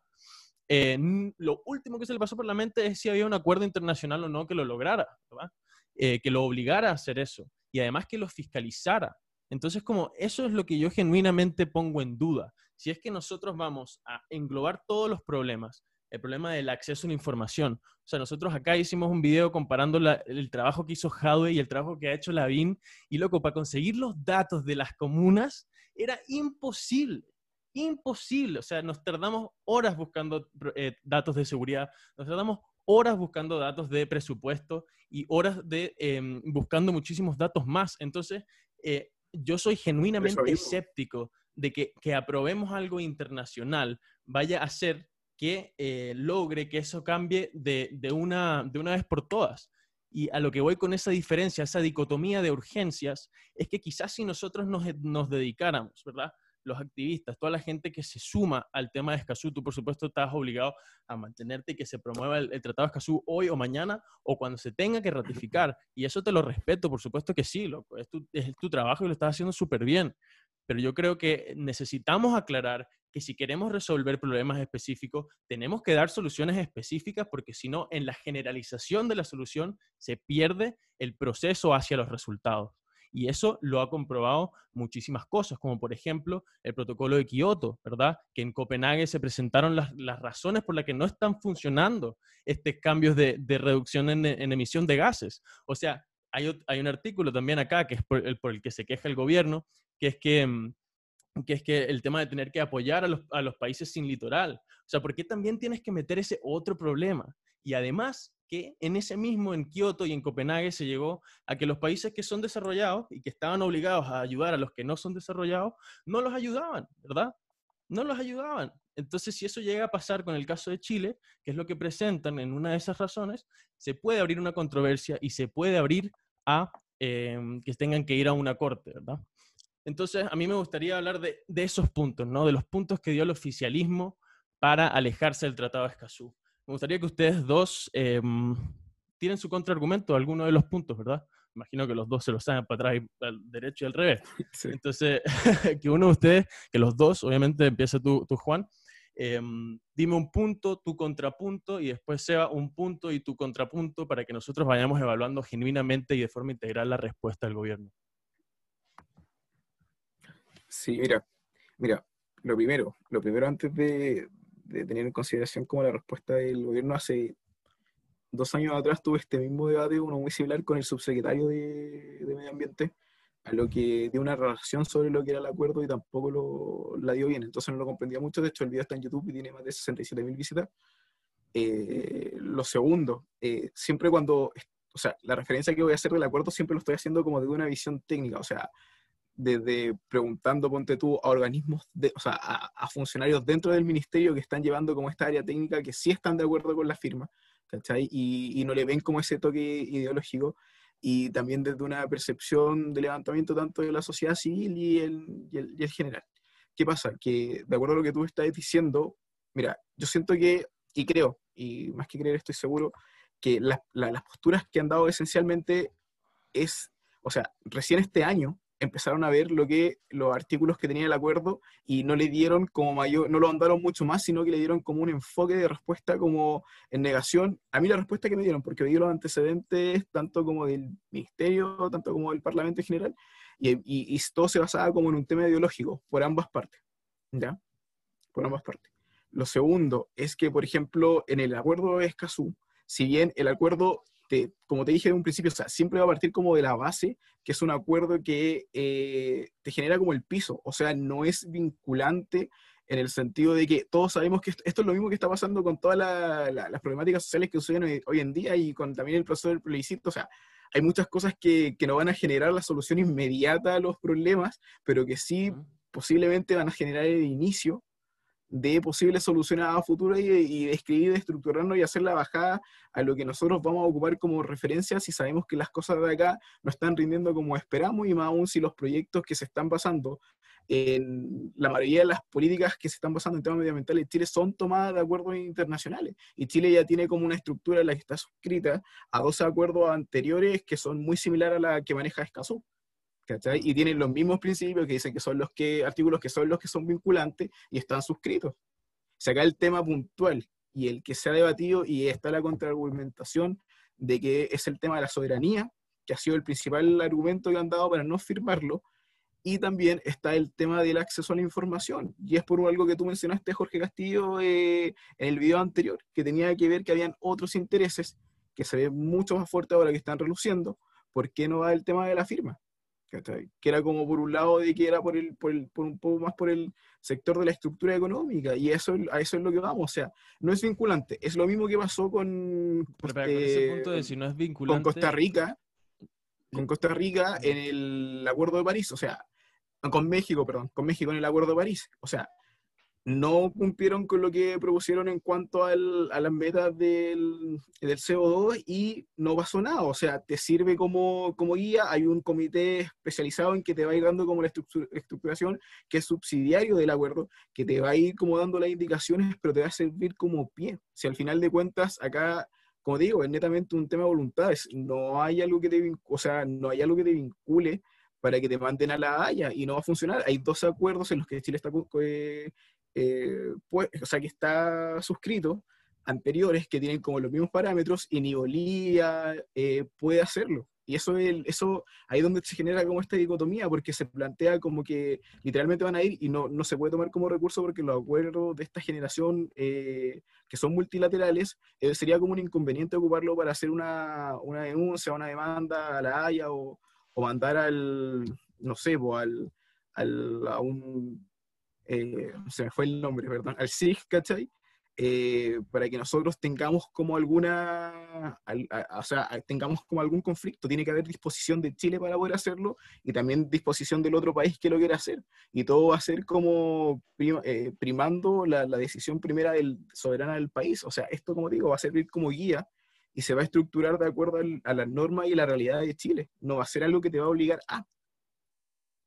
Eh, lo último que se le pasó por la mente es si había un acuerdo internacional o no que lo lograra, ¿verdad? Eh, que lo obligara a hacer eso y además que lo fiscalizara. Entonces, como eso es lo que yo genuinamente pongo en duda. Si es que nosotros vamos a englobar todos los problemas el problema del acceso a la información. O sea, nosotros acá hicimos un video comparando el trabajo que hizo Hadwe y el trabajo que ha hecho Lavín, y loco, para conseguir los datos de las comunas era imposible, imposible. O sea, nos tardamos horas buscando eh, datos de seguridad, nos tardamos horas buscando datos de presupuesto y horas de em, buscando muchísimos datos más. Entonces, eh, yo soy genuinamente escéptico de que, que aprobemos algo internacional vaya a ser que eh, logre que eso cambie de, una, de una vez por todas. Y a lo que voy con esa diferencia, esa dicotomía de urgencias, es que quizás si nosotros nos, nos dedicáramos, ¿verdad? Los activistas, toda la gente que se suma al tema de Escazú, tú por supuesto estás obligado a mantenerte y que se promueva el, Tratado de Escazú hoy o mañana o cuando se tenga que ratificar. Y eso te lo respeto, por supuesto que sí, loco. Es tu, es tu trabajo y lo estás haciendo súper bien. Pero yo creo que necesitamos aclarar que si queremos resolver problemas específicos, tenemos que dar soluciones específicas porque si no, en la generalización de la solución se pierde el proceso hacia los resultados. Y eso lo ha comprobado muchísimas cosas, como por ejemplo el protocolo de Kioto, ¿verdad? Que en Copenhague se presentaron las, razones por las que no están funcionando estos cambios de, reducción en, emisión de gases. O sea, hay, un artículo también acá, que es por el, por el que se queja el gobierno, que es que mm, que es que el tema de tener que apoyar a los, a los, países sin litoral. O sea, ¿por qué también tienes que meter ese otro problema? Y además que en ese mismo, en Kioto y en Copenhague, se llegó a que los países que son desarrollados y que estaban obligados a ayudar a los que no son desarrollados, no los ayudaban, ¿verdad? No los ayudaban. Entonces, si eso llega a pasar con el caso de Chile, que es lo que presentan en una de esas razones, se puede abrir una controversia y se puede abrir a em, que tengan que ir a una corte, ¿verdad? Entonces, a mí me gustaría hablar de, esos puntos, ¿no? De los puntos que dio el oficialismo para alejarse del Tratado de Escazú. Me gustaría que ustedes dos em, tienen su contraargumento a alguno de los puntos, ¿verdad? Imagino que los dos se lo saben para atrás y al derecho y al revés. Entonces, que uno de ustedes, que los dos, obviamente empieza tú, tú Juan, Em, dime un punto, tu contrapunto y después sea un punto y tu contrapunto para que nosotros vayamos evaluando genuinamente y de forma integral la respuesta del gobierno. Sí, mira, mira, lo primero, lo primero antes de, tener en consideración como la respuesta del gobierno hace dos años atrás tuve este mismo debate, uno muy similar con el subsecretario de, de Medio Ambiente, a lo que dio una relación sobre lo que era el acuerdo y tampoco lo, la dio bien. Entonces no lo comprendía mucho. De hecho, el video está en YouTube y tiene más de 67 mil visitas. Eh, lo segundo, eh, siempre cuando, o sea, la referencia que voy a hacer del acuerdo siempre lo estoy haciendo como de una visión técnica, o sea, desde preguntando, ponte tú, a organismos, de, o sea, a, funcionarios dentro del ministerio que están llevando como esta área técnica que sí están de acuerdo con la firma, ¿cachai? Y, y no le ven como ese toque ideológico y también desde una percepción de levantamiento tanto de la sociedad civil y el, y el, general. ¿Qué pasa? Que de acuerdo a lo que tú estás diciendo, mira, yo siento que, y creo, y más que creer estoy seguro, que las posturas que han dado esencialmente es, o sea, recién este año empezaron a ver lo que los artículos que tenía el acuerdo y no le dieron como mayor, no lo andaron mucho más, sino que le dieron como un enfoque de respuesta como en negación. A mí la respuesta que me dieron, porque vi los antecedentes tanto como del ministerio, tanto como del Parlamento en general, y, y, todo se basaba como en un tema ideológico por ambas partes, ¿ya? Por ambas partes. Lo segundo es que, por ejemplo, en el acuerdo de Escazú, si bien el acuerdo como te dije en un principio, o sea, siempre va a partir como de la base, que es un acuerdo que eh, te genera como el piso, o sea, no es vinculante en el sentido de que todos sabemos que esto, es lo mismo que está pasando con todas las problemáticas sociales que suceden hoy, en día y con también el proceso del plebiscito, o sea, hay muchas cosas que, que no van a generar la solución inmediata a los problemas, pero que sí posiblemente van a generar el inicio de posibles soluciones a futuro y, y describir, estructurarnos y hacer la bajada a lo que nosotros vamos a ocupar como referencia si sabemos que las cosas de acá no están rindiendo como esperamos y más aún si los proyectos que se están basando en la mayoría de las políticas que se están basando en temas medioambientales en Chile son tomadas de acuerdos internacionales y Chile ya tiene como una estructura en la que está suscrita a dos acuerdos anteriores que son muy similares a la que maneja Escazú. Y tienen los mismos principios que dicen que son los que, artículos que son los que son vinculantes y están suscritos. Se acá el tema puntual y el que se ha debatido y está la contraargumentación de que es el tema de la soberanía, que ha sido el principal argumento que han dado para no firmarlo, y también está el tema del acceso a la información, y es por algo que tú mencionaste, Jorge Castillo, eh, en el video anterior, que tenía que ver que habían otros intereses que se ven mucho más fuertes ahora que están reluciendo, ¿por qué no va el tema de la firma? Que era como por un lado de que era por, el, por, el, por un poco más por el sector de la estructura económica, y eso, a eso es lo que vamos, o sea, no es vinculante, es lo mismo que pasó con, ese punto si no es vinculante... con Costa Rica, con Costa Rica en el Acuerdo de París, o sea, con México, perdón, con México en el Acuerdo de París, o sea, no cumplieron con lo que propusieron en cuanto al, a las metas del, del, CO2 y no pasó nada. O sea, te sirve como, como guía, hay un comité especializado en que te va a ir dando como la estructuración, que es subsidiario del acuerdo, que te va a ir como dando las indicaciones, pero te va a servir como pie. Si al final de cuentas acá, como digo, es netamente un tema de voluntades, no hay algo que te, o sea, no hay algo que te vincule para que te manden a la Haya y no va a funcionar. Hay dos acuerdos en los que Chile está eh, pues, o sea, que está suscrito, anteriores que tienen como los mismos parámetros y ni Bolivia eh, puede hacerlo. Y eso, es eso ahí donde se genera como esta dicotomía, porque se plantea como que literalmente van a ir y no, no se puede tomar como recurso porque los acuerdos de esta generación, eh, que son multilaterales, sería como un inconveniente ocuparlo para hacer una, una denuncia, una demanda a la Haya o, o mandar al, no sé, al, al, a un eh, se me fue el nombre, perdón, al SIG, ¿cachai? eh, para que nosotros tengamos como alguna, o sea, tengamos como algún conflicto. Tiene que haber disposición de Chile para poder hacerlo y también disposición del otro país que lo quiera hacer. Y todo va a ser como eh, primando la, decisión primera del soberana del país. O sea, esto, como digo, va a servir como guía y se va a estructurar de acuerdo a las normas y la realidad de Chile. No va a ser algo que te va a obligar a.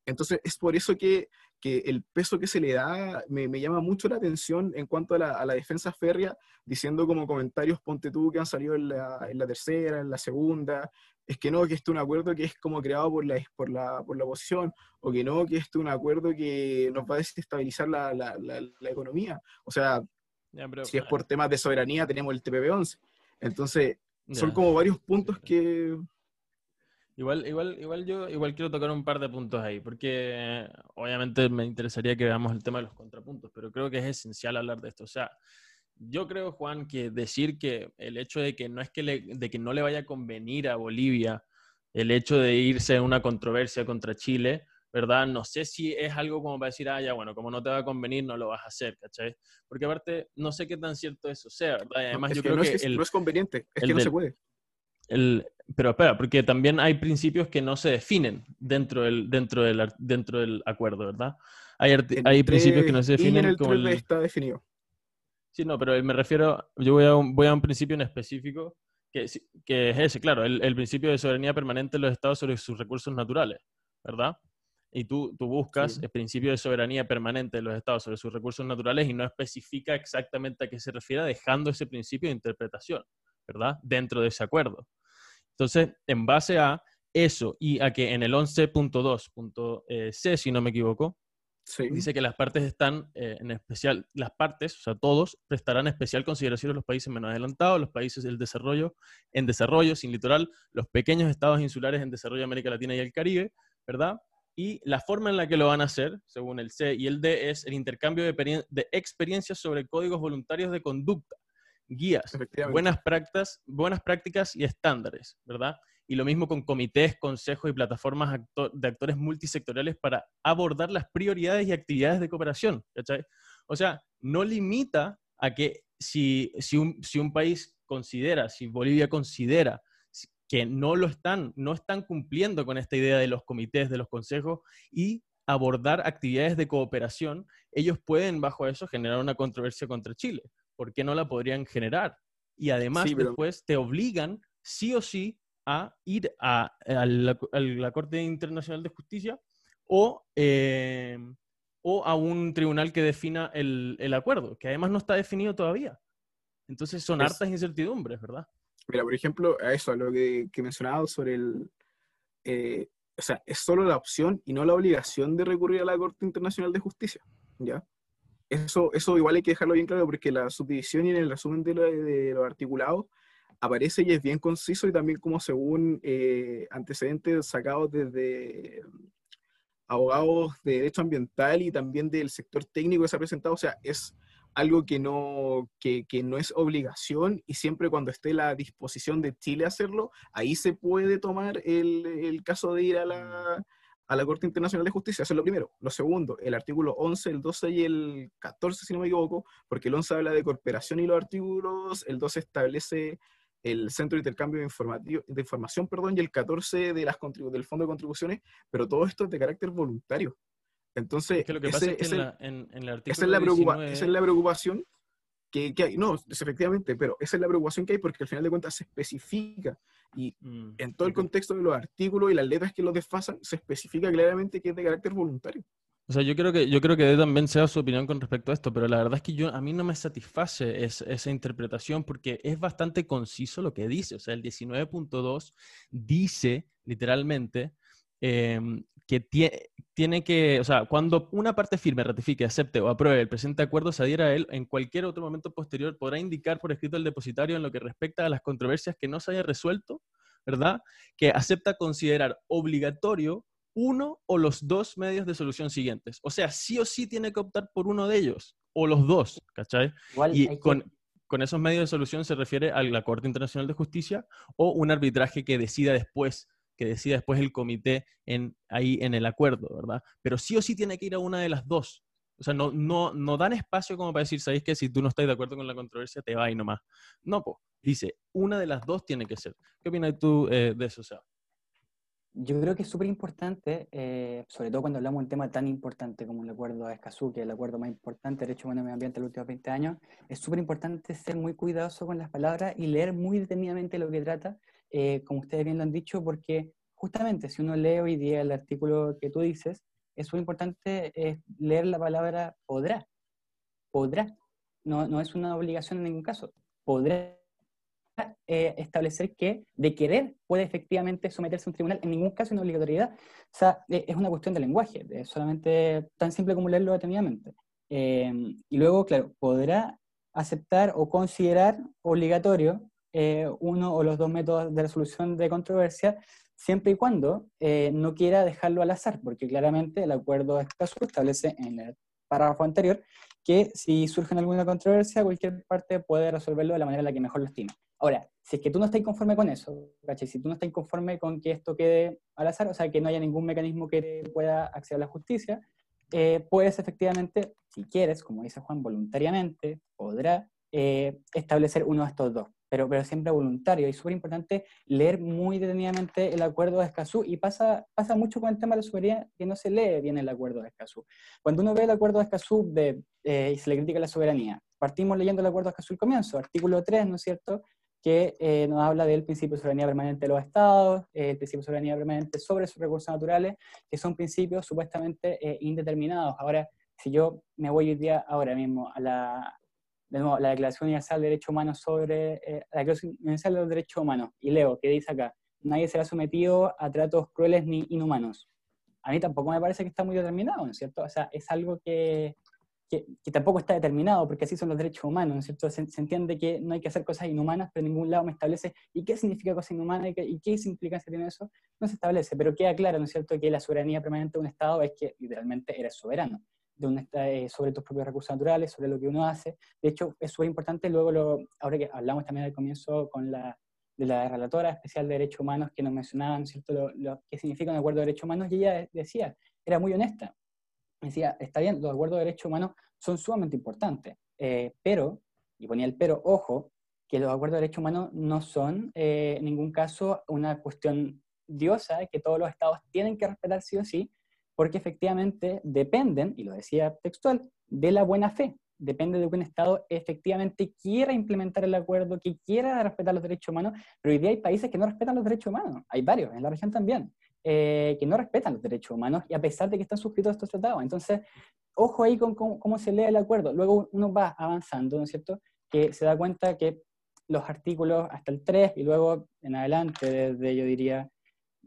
Entonces, es por eso que que el peso que se le da me, llama mucho la atención en cuanto a la, defensa férrea, diciendo como comentarios, ponte tú, que han salido en la, tercera, en la segunda, es que no, que este es un acuerdo que es como creado por la, por la, por la oposición, o que no, que este es un acuerdo que nos va a desestabilizar la, la economía. O sea, si es por temas de soberanía, tenemos el TPP-11. Entonces, son como varios puntos que, Igual, igual, igual yo igual quiero tocar un par de puntos ahí, porque obviamente me interesaría que veamos el tema de los contrapuntos, pero creo que es esencial hablar de esto. O sea, yo creo, Juan, que decir que el hecho de que no es que, le, de que no le vaya a convenir a Bolivia el hecho de irse a una controversia contra Chile, ¿verdad? No sé si es algo como para decir, ah, ya, bueno, como no te va a convenir, no lo vas a hacer, ¿cachai? Porque aparte, no sé qué tan cierto eso sea, ¿verdad? además, yo creo no que, es, no es conveniente, es que no se puede. El, pero espera, porque también hay principios que no se definen dentro del, dentro del, dentro del acuerdo, ¿verdad? Hay, hay principios que no se definen. En el como está definido. Sí, no, pero me refiero, yo voy a un, voy a un principio en específico que, que es ese, claro, el, el, principio de soberanía permanente de los estados sobre sus recursos naturales, ¿verdad? Y tú, tú buscas el principio de soberanía permanente de los estados sobre sus recursos naturales y no especifica exactamente a qué se refiere, dejando ese principio de interpretación, ¿verdad? Dentro de ese acuerdo. Entonces, en base a eso y a que en el 11.2.c, si no me equivoco, dice que las partes están eh, en especial, las partes, o sea, todos prestarán especial consideración a los países menos adelantados, los países del desarrollo, en desarrollo, sin litoral, los pequeños estados insulares en desarrollo de América Latina y el Caribe, ¿verdad? Y la forma en la que lo van a hacer, según el C y el D, es el intercambio de, de experiencias sobre códigos voluntarios de conducta guías, buenas prácticas, buenas prácticas y estándares, ¿verdad? Y lo mismo con comités, consejos y plataformas de actores multisectoriales para abordar las prioridades y actividades de cooperación, ¿cachai? O sea, no limita a que si, si, un, si un país considera, si Bolivia considera que no lo están, no están cumpliendo con esta idea de los comités, de los consejos y abordar actividades de cooperación, ellos pueden bajo eso generar una controversia contra Chile. ¿Por qué no la podrían generar? Y además después te obligan sí o sí a ir a, la, Corte Internacional de Justicia o, eh, o a un tribunal que defina el, acuerdo, que además no está definido todavía. Entonces son hartas incertidumbres, ¿verdad? Mira, por ejemplo, a eso, a lo que, que he mencionado sobre el... Eh, o sea, es solo la opción y no la obligación de recurrir a la Corte Internacional de Justicia, ¿ya? Eso, eso igual hay que dejarlo bien claro porque la subdivisión y en el resumen de, de los articulados aparece y es bien conciso y también como según eh, antecedentes sacados desde abogados de derecho ambiental y también del sector técnico que se ha presentado, o sea, es algo que no, que, que no es obligación y siempre cuando esté la disposición de Chile hacerlo, ahí se puede tomar el, el caso de ir a la, a la Corte Internacional de Justicia. Eso es lo primero. Lo segundo, el artículo 11, el 12 y el 14, si no me equivoco, porque el 11 habla de cooperación y los artículos, el 12 establece el Centro de Intercambio de, de Información perdón, y el 14 de las del Fondo de Contribuciones, pero todo esto es de carácter voluntario. Entonces, esa, es la preocupación que, hay. No, efectivamente, pero esa es la preocupación que hay porque al final de cuentas se especifica y mm, en todo el contexto de los artículos y las letras que los desfasan, se especifica claramente que es de carácter voluntario. O sea, yo creo que yo creo que también sea su opinión con respecto a esto, pero la verdad es que yo a mí no me satisface esa interpretación porque es bastante conciso lo que dice. O sea, el 19.2 dice literalmente em, que tiene que, o sea, cuando una parte firme, ratifique, acepte o apruebe el presente acuerdo, se adhiera a él, en cualquier otro momento posterior podrá indicar por escrito al depositario en lo que respecta a las controversias que no se haya resuelto, ¿verdad? Que acepta considerar obligatorio uno o los dos medios de solución siguientes. O sea, sí o sí tiene que optar por uno de ellos, o los dos, ¿cachai? y con, con esos medios de solución se refiere a la Corte Internacional de Justicia o un arbitraje que decida después que decida después el comité en, ahí en el acuerdo, ¿verdad? Pero sí o sí tiene que ir a una de las dos. O sea, no, no, no dan espacio como para decir, ¿sabéis que si tú no estás de acuerdo con la controversia, te va y nomás? No, pues, dice, una de las dos tiene que ser. ¿Qué opinas tú eh, de eso, Seba? Yo creo que es súper importante, eh, sobre todo cuando hablamos de un tema tan importante como el acuerdo de Escazú, que es el acuerdo más importante de derecho humano y medio ambiente en los últimos 20 años, es súper importante ser muy cuidadoso con las palabras y leer muy detenidamente lo que trata, eh, como ustedes bien lo han dicho, porque justamente si uno lee hoy día el artículo que tú dices, es muy importante eh, leer la palabra podrá. Podrá. No, no es una obligación en ningún caso. Podrá eh, establecer que de querer puede efectivamente someterse a un tribunal, en ningún caso una obligatoriedad. O sea, eh, es una cuestión de lenguaje, es solamente tan simple como leerlo detenidamente. Eh, y luego, claro, podrá aceptar o considerar obligatorio uno o los dos métodos de resolución de controversia, siempre y cuando no quiera dejarlo al azar, porque claramente el acuerdo de establece en el párrafo anterior que si surge alguna controversia, cualquier parte puede resolverlo de la manera en la que mejor lo estima. Ahora, si es que tú no estás conforme con eso, si tú no estás conforme con que esto quede al azar, o sea, que no haya ningún mecanismo que pueda acceder a la justicia, eh, puedes efectivamente, si quieres, como dice Juan, voluntariamente, podrá eh, establecer uno de estos dos, pero, pero siempre voluntario. Y súper importante leer muy detenidamente el acuerdo de Escazú. Y pasa, pasa mucho con el tema de la soberanía que no se lee bien el acuerdo de Escazú. Cuando uno ve el acuerdo de Escazú de, eh, y se le critica la soberanía, partimos leyendo el acuerdo de Escazú al comienzo, artículo 3, ¿no es cierto? que eh, nos habla del principio de soberanía permanente de los estados, eh, el principio de soberanía permanente sobre sus recursos naturales, que son principios supuestamente eh, indeterminados. Ahora, si yo me voy hoy día, ahora mismo, a la, de nuevo, la Declaración Universal de Derechos Humanos sobre la Declaración Universal de los Derechos Humanos, y leo, que dice acá, nadie será sometido a tratos crueles ni inhumanos. A mí tampoco me parece que está muy determinado, ¿no es cierto? O sea, es algo que, que, tampoco está determinado, porque así son los derechos humanos, ¿no es cierto? Se, entiende que no hay que hacer cosas inhumanas, pero en ningún lado me establece y qué significa cosa inhumana y qué, y qué implicancia tiene eso, no se establece, pero queda claro, ¿no es cierto?, que la soberanía permanente de un Estado es que literalmente eres soberano de eh, sobre tus propios recursos naturales, sobre lo que uno hace. De hecho, es súper importante, luego, lo, ahora que hablamos también al comienzo con la, de la relatora especial de derechos humanos que nos mencionaba, ¿no es cierto?, lo, lo que significa un acuerdo de derechos humanos, y ella decía, era muy honesta, decía, está bien, los acuerdos de derechos humanos son sumamente importantes, eh, pero, y ponía el pero, ojo, que los acuerdos de derechos humanos no son eh, en ningún caso una cuestión diosa que todos los estados tienen que respetar sí o sí, porque efectivamente dependen, y lo decía textual, de la buena fe. Depende de que un Estado efectivamente quiera implementar el acuerdo, que quiera respetar los derechos humanos, pero hoy día hay países que no respetan los derechos humanos, hay varios, en la región también. Eh, que no respetan los derechos humanos y a pesar de que están suscritos a estos tratados. Entonces, ojo ahí con cómo, se lee el acuerdo. Luego uno va avanzando, ¿no es cierto? Que se da cuenta que los artículos hasta el 3 y luego en adelante, desde yo diría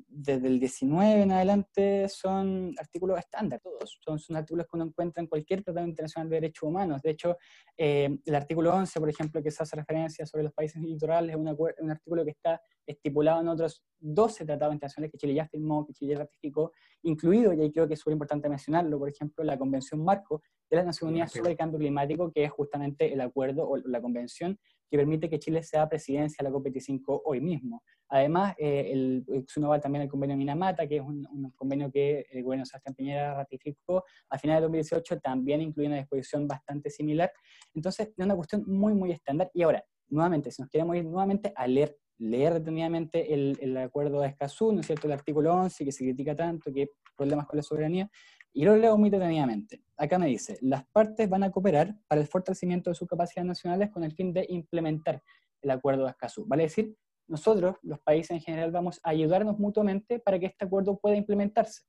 desde el 19 en adelante son artículos estándar, todos. Son, son, artículos que uno encuentra en cualquier tratado internacional de derechos humanos. De hecho, eh, el artículo 11, por ejemplo, que se hace referencia sobre los países litorales, es un artículo que está estipulado en otros 12 tratados internacionales que Chile ya firmó, que Chile ratificó, incluido, y ahí creo que es súper importante mencionarlo, por ejemplo, la Convención Marco de las Naciones Unidas sobre el Cambio Climático, que es justamente el acuerdo o la convención que permite que Chile sea presidencia de la COP25 hoy mismo. Además, eh, el, uno va también el convenio Minamata, que es un, convenio que el gobierno de Sebastián Piñera ratificó a finales de 2018, también incluye una disposición bastante similar. Entonces, es una cuestión muy, muy estándar. Y ahora, nuevamente, si nos queremos ir nuevamente a leer, leer detenidamente el, el acuerdo de Escazú, ¿no es cierto?, el artículo 11, que se critica tanto, que problemas con la soberanía, y lo leo muy detenidamente. Acá me dice, las partes van a cooperar para el fortalecimiento de sus capacidades nacionales con el fin de implementar el acuerdo de Escazú. Vale decir, nosotros, los países en general, vamos a ayudarnos mutuamente para que este acuerdo pueda implementarse.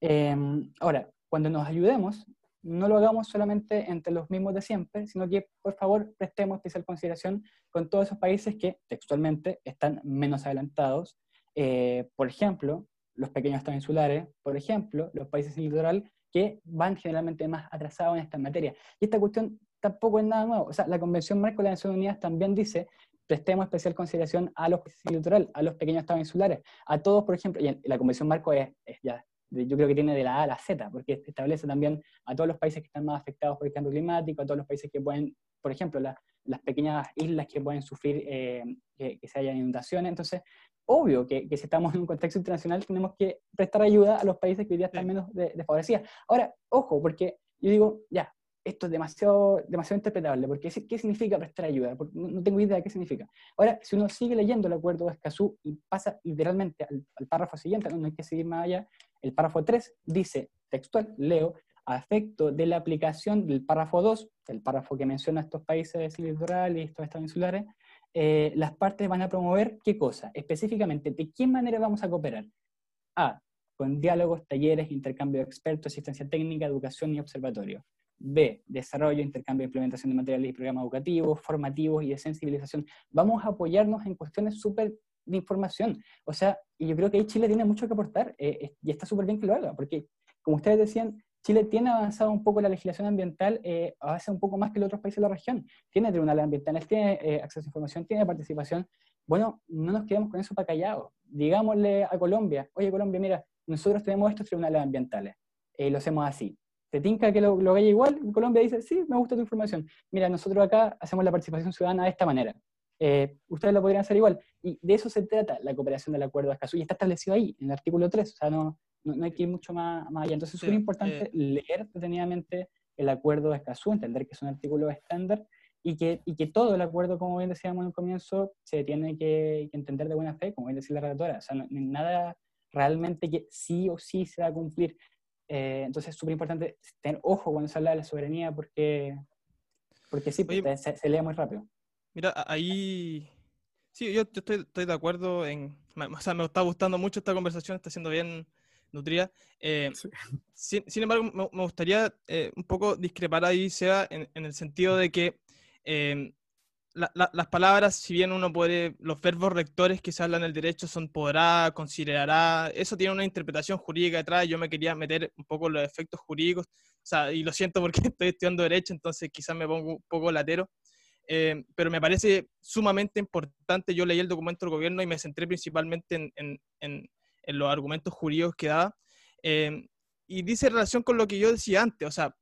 Em, ahora, cuando nos ayudemos, no lo hagamos solamente entre los mismos de siempre, sino que, por favor, prestemos especial consideración con todos esos países que textualmente están menos adelantados. Eh, por ejemplo, los pequeños estados insulares, por ejemplo, los países sin litoral, que van generalmente más atrasados en esta materia. Y esta cuestión tampoco es nada nuevo. O sea, la Convención Marco de las Naciones Unidas también dice prestemos especial consideración a los países sin litoral, a los pequeños estados insulares, a todos, por ejemplo, y la Convención Marco es, ya, yo creo que tiene de la A a la Z, porque establece también a todos los países que están más afectados por el cambio climático, a todos los países que pueden, por ejemplo, las pequeñas islas que pueden sufrir eh, que, que, se hayan inundaciones. Entonces, obvio que, si estamos en un contexto internacional tenemos que prestar ayuda a los países que hoy día están menos desfavorecidos. Ahora, ojo, porque yo digo, ya, esto es demasiado, demasiado interpretable, porque ¿qué significa prestar ayuda? Porque no tengo idea de qué significa. Ahora, si uno sigue leyendo el acuerdo de Escazú y pasa literalmente al, párrafo siguiente, no hay que seguir más allá, el párrafo 3 dice, textual, leo, a efecto de la aplicación del párrafo 2, el párrafo que menciona estos países litorales y estos estados insulares, eh, las partes van a promover qué cosa, específicamente, de qué manera vamos a cooperar. A, con diálogos, talleres, intercambio de expertos, asistencia técnica, educación y observatorio. B, desarrollo, intercambio e implementación de materiales y programas educativos, formativos y de sensibilización. Vamos a apoyarnos en cuestiones súper de información. O sea, y yo creo que ahí Chile tiene mucho que aportar eh, y está súper bien que lo haga, porque como ustedes decían, Chile tiene avanzado un poco la legislación ambiental, eh, veces un poco más que los otros países de la región. Tiene tribunales ambientales, tiene eh, acceso a información, tiene participación. Bueno, no nos quedemos con eso para callados. Digámosle a Colombia, oye Colombia, mira, nosotros tenemos estos tribunales ambientales, y lo hacemos así. ¿Te tinca que lo, lo igual? Colombia dice, sí, me gusta tu información. Mira, nosotros acá hacemos la participación ciudadana de esta manera. Eh, ustedes lo podrían hacer igual. Y de eso se trata la cooperación del acuerdo de Escazú, y está establecido ahí, en el artículo 3. O sea, no, no, hay que ir mucho más, allá. Entonces es súper importante eh, leer detenidamente el acuerdo de Escazú, entender que es un artículo estándar y que, y que todo el acuerdo, como bien decíamos en el comienzo, se tiene que, entender de buena fe, como bien decía la redactora. O sea, no, nada realmente que sí o sí se va a cumplir. Eh, entonces es súper importante tener ojo cuando se habla de la soberanía porque, porque sí, pues, se, lee muy rápido. Mira, ahí Sí, yo, estoy, estoy, de acuerdo en. O sea, me está gustando mucho esta conversación, está siendo bien nutrida. Eh, sin, embargo, me, gustaría eh, un poco discrepar ahí, sea en, el sentido de que em, las palabras, si bien uno puede, los verbos rectores que se hablan en el derecho son podrá, considerará, eso tiene una interpretación jurídica detrás. Yo me quería meter un poco los efectos jurídicos, o sea, y lo siento porque estoy estudiando derecho, entonces quizás me pongo un poco latero. Eh, pero me parece sumamente importante. Yo leí el documento del gobierno y me centré principalmente en, en, en, en los argumentos jurídicos que da. Eh, y dice relación con lo que yo decía antes, o sea,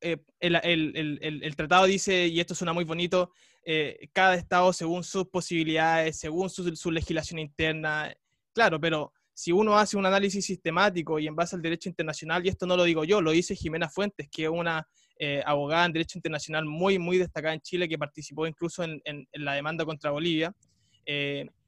eh, el, el, el, el, tratado dice, y esto suena muy bonito, eh, cada estado según sus posibilidades, según su, su, legislación interna, claro, pero si uno hace un análisis sistemático y en base al derecho internacional, y esto no lo digo yo, lo dice Jimena Fuentes, que es una abogada en derecho internacional muy, muy destacada en Chile, que participó incluso en, en, en la demanda contra Bolivia,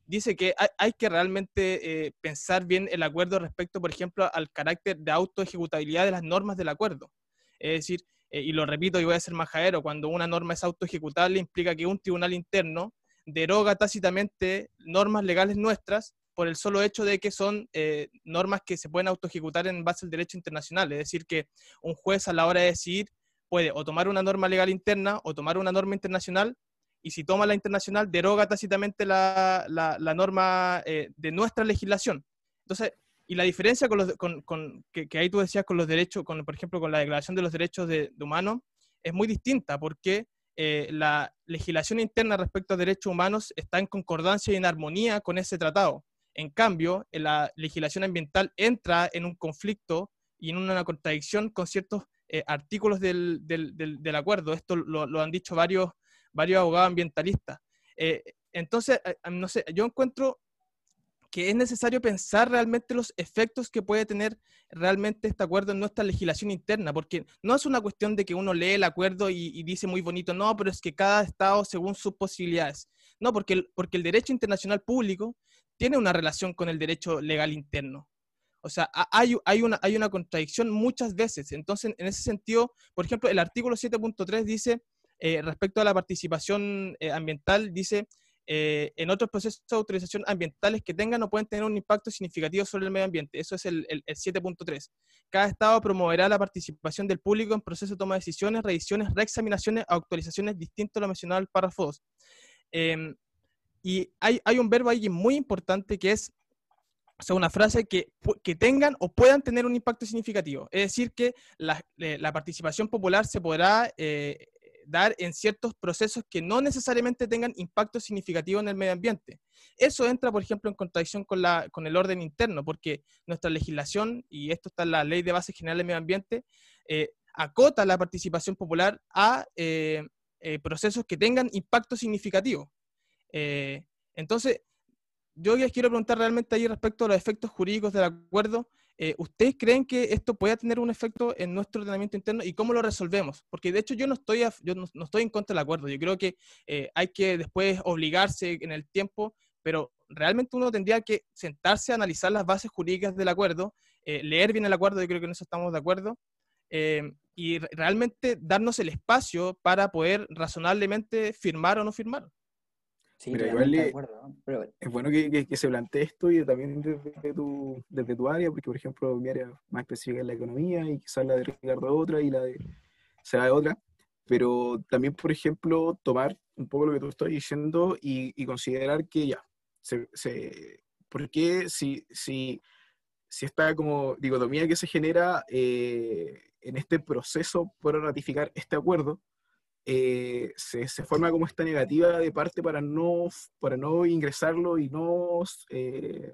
dice que hay, que realmente eh, pensar bien el acuerdo respecto, por ejemplo, al carácter de autoejecutabilidad de las normas del acuerdo. Es decir, eh, y lo repito y voy a ser majadero, cuando una norma es autoejecutable implica que un tribunal interno deroga tácitamente normas legales nuestras por el solo hecho de que son eh, normas que se pueden autoejecutar en base al derecho internacional. Es decir, que un juez a la hora de decidir puede o tomar una norma legal interna o tomar una norma internacional y si toma la internacional, deroga tácitamente la, la, norma eh, de nuestra legislación. Entonces, y la diferencia con los, con, con, que, ahí tú decías con los derechos, con, por ejemplo, con la Declaración de los Derechos de, Humanos, es muy distinta porque eh, la legislación interna respecto a derechos humanos está en concordancia y en armonía con ese tratado. En cambio, la legislación ambiental entra en un conflicto y en una contradicción con ciertos eh, artículos del, del, del, acuerdo. Esto lo, lo, han dicho varios varios abogados ambientalistas. Eh, entonces, eh, no sé, yo encuentro que es necesario pensar realmente los efectos que puede tener realmente este acuerdo en nuestra legislación interna, porque no es una cuestión de que uno lee el acuerdo y, dice muy bonito, no, pero es que cada Estado según sus posibilidades. No, porque el, porque el derecho internacional público tiene una relación con el derecho legal interno. O sea, hay, hay, una, hay una contradicción muchas veces. Entonces, en ese sentido, por ejemplo, el artículo 7.3 dice eh, respecto a la participación eh, ambiental, dice, eh, en otros procesos de autorización ambientales que tengan o pueden tener un impacto significativo sobre el medio ambiente. Eso es el, 7.3. Cada Estado promoverá la participación del público en procesos de toma de decisiones, revisiones, reexaminaciones, actualizaciones distinto a lo mencionado en el párrafo 2. Em, y hay, hay, un verbo ahí muy importante que es una frase que, que, tengan o puedan tener un impacto significativo. Es decir, que la, participación popular se podrá dar en ciertos procesos que no necesariamente tengan impacto significativo en el medio ambiente. Eso entra, por ejemplo, en contradicción con, la, con el orden interno, porque nuestra legislación, y esto está en la Ley de Base General del Medio Ambiente, eh, acota la participación popular a eh, eh, procesos que tengan impacto significativo. entonces, yo les quiero preguntar realmente ahí respecto a los efectos jurídicos del acuerdo, eh, ¿ustedes creen que esto pueda tener un efecto en nuestro ordenamiento interno y cómo lo resolvemos? Porque de hecho yo no estoy, yo no, estoy en contra del acuerdo. Yo creo que eh, hay que después obligarse en el tiempo, pero realmente uno tendría que sentarse a analizar las bases jurídicas del acuerdo, eh, leer bien el acuerdo, yo creo que en eso estamos de acuerdo, y realmente darnos el espacio para poder razonablemente firmar o no firmar. Sí, de acuerdo. Es bueno que, que, se plantee esto y también desde tu, desde tu área, porque por ejemplo mi área más específica es la economía y quizás la de Ricardo otra y la de será de otra, pero también por ejemplo tomar un poco lo que tú estás diciendo y, y considerar que ya, se, se, ¿por qué si, si, si esta como dicotomía que se genera eh, en este proceso por ratificar este acuerdo, eh, se, forma como esta negativa de parte para no, para no ingresarlo y no eh,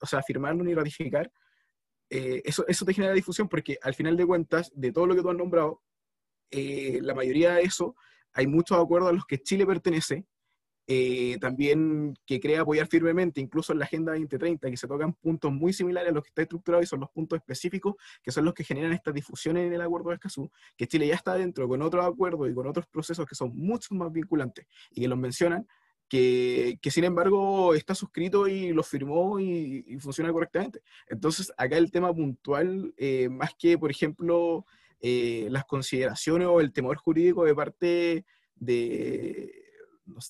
o sea, firmarlo ni ratificar, eh, eso, eso te genera difusión porque al final de cuentas, de todo lo que tú has nombrado, la mayoría de eso, hay muchos acuerdos a los que Chile pertenece eh, también que crea apoyar firmemente, incluso en la Agenda 2030, que se tocan puntos muy similares a los que está estructurado y son los puntos específicos que son los que generan estas difusiones en el acuerdo de Escazú, que Chile ya está dentro con otros acuerdos y con otros procesos que son mucho más vinculantes y que los mencionan, que, que, sin embargo está suscrito y lo firmó y, funciona correctamente. Entonces, acá el tema puntual, eh, más que, por ejemplo, eh, las consideraciones o el temor jurídico de parte de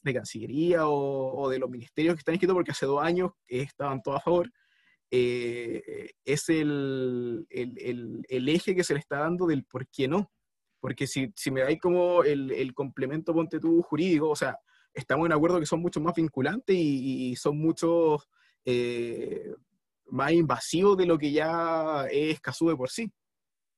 de Cancillería o, de los ministerios que están inscritos, porque hace dos años estaban todos a favor, eh, es el, el, el, eje que se le está dando del por qué no. Porque si, si me dais como el, complemento, ponte tú, jurídico, o sea, estamos en acuerdo que son mucho más vinculantes y, son mucho eh, más invasivos de lo que ya es Cazú de por sí.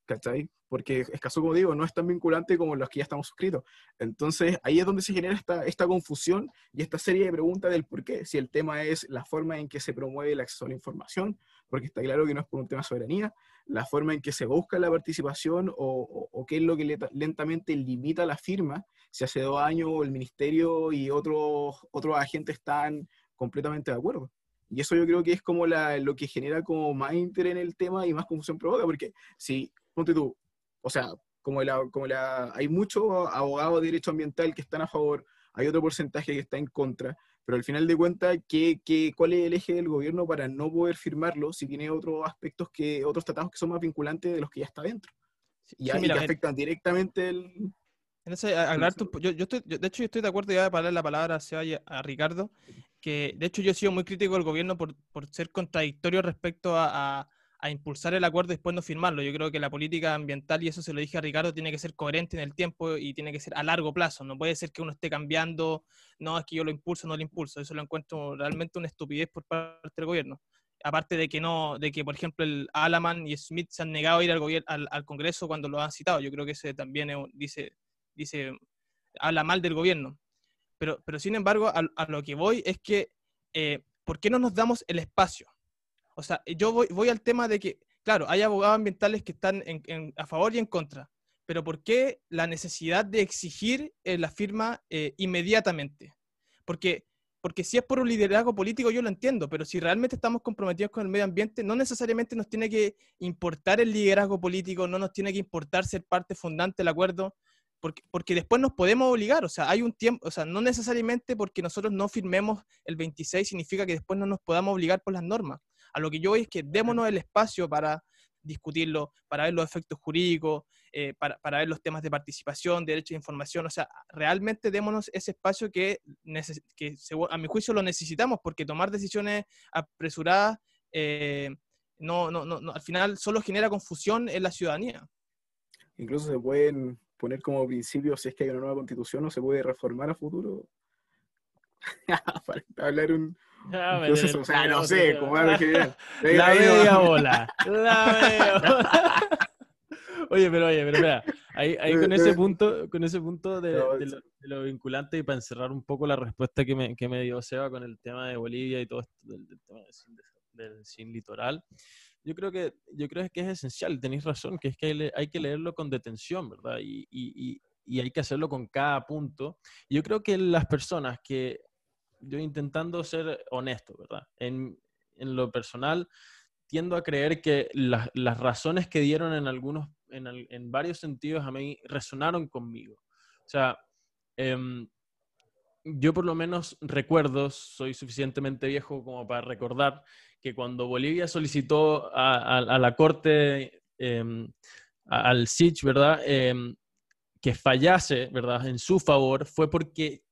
¿Cachai? porque Escazú, como digo, no es tan vinculante como los que ya estamos suscritos. Entonces, ahí es donde se genera esta, esta confusión y esta serie de preguntas del por qué. Si el tema es la forma en que se promueve el acceso a la información, porque está claro que no es por un tema de soberanía, la forma en que se busca la participación o, o, qué es lo que lentamente limita la firma, si hace dos años el ministerio y otros, otros agentes están completamente de acuerdo. Y eso yo creo que es como la, lo que genera como más interés en el tema y más confusión provoca, porque si, ponte tú, o sea, como, la, como la, hay muchos abogados de derecho ambiental que están a favor, hay otro porcentaje que está en contra, pero al final de cuentas, ¿qué, qué, cuál es el eje del gobierno para no poder firmarlo si tiene otros aspectos que, otros tratados que son más vinculantes de los que ya está dentro? y, que afectan directamente el... yo, yo, estoy, de hecho, yo estoy de acuerdo, ya para darle la palabra a, a Ricardo, que de hecho yo he sido muy crítico del gobierno por, por ser contradictorio respecto a a impulsar el acuerdo y después no firmarlo. Yo creo que la política ambiental, y eso se lo dije a Ricardo, tiene que ser coherente en el tiempo y tiene que ser a largo plazo. No puede ser que uno esté cambiando, no, es que yo lo impulso, no lo impulso. Eso lo encuentro realmente una estupidez por parte del gobierno. Aparte de que no, de que por ejemplo el Alaman y Smith se han negado a ir al, gobierno, al, Congreso cuando lo han citado. Yo creo que ese también dice, dice, habla mal del gobierno. Pero, pero sin embargo, a, lo que voy es que, eh, ¿por qué no nos damos el espacio? O sea, yo voy, al tema de que, claro, hay abogados ambientales que están a favor y en contra, pero ¿por qué la necesidad de exigir eh, la firma eh, inmediatamente? Porque, porque si es por un liderazgo político, yo lo entiendo, pero si realmente estamos comprometidos con el medio ambiente, no necesariamente nos tiene que importar el liderazgo político, no nos tiene que importar ser parte fundante del acuerdo, porque, porque, después nos podemos obligar, o sea, hay un tiempo, o sea, no necesariamente porque nosotros no firmemos el 26 significa que después no nos podamos obligar por las normas. A lo que yo voy es que démonos el espacio para discutirlo, para ver los efectos jurídicos, eh, para, ver los temas de participación, derecho de información. O sea, realmente démonos ese espacio que, a mi juicio lo necesitamos, porque tomar decisiones apresuradas eh, no, no, no, al final solo genera confusión en la ciudadanía. Incluso se pueden poner como principio, si es que hay una nueva constitución, o se puede reformar a futuro. para hablar un, entonces, o sea, no sé, como La media bola. La media bola. Oye, pero oye, pero mira, ahí, ahí con ese punto, con ese punto de, lo, vinculante y para encerrar un poco la respuesta que me, que me dio Seba con el tema de Bolivia y todo esto del, tema del, sin, litoral, yo creo que yo creo que es esencial, tenéis razón, que es que hay, que leerlo con detención, ¿verdad? Y, y, y, hay que hacerlo con cada punto. Yo creo que las personas que yo intentando ser honesto, ¿verdad? En, en lo personal, tiendo a creer que las, las razones que dieron en algunos, en, en varios sentidos a mí resonaron conmigo. O sea, em, yo por lo menos recuerdo, soy suficientemente viejo como para recordar que cuando Bolivia solicitó a, la corte, em, al SIC, ¿verdad? Em, que fallase, ¿verdad? En su favor, fue porque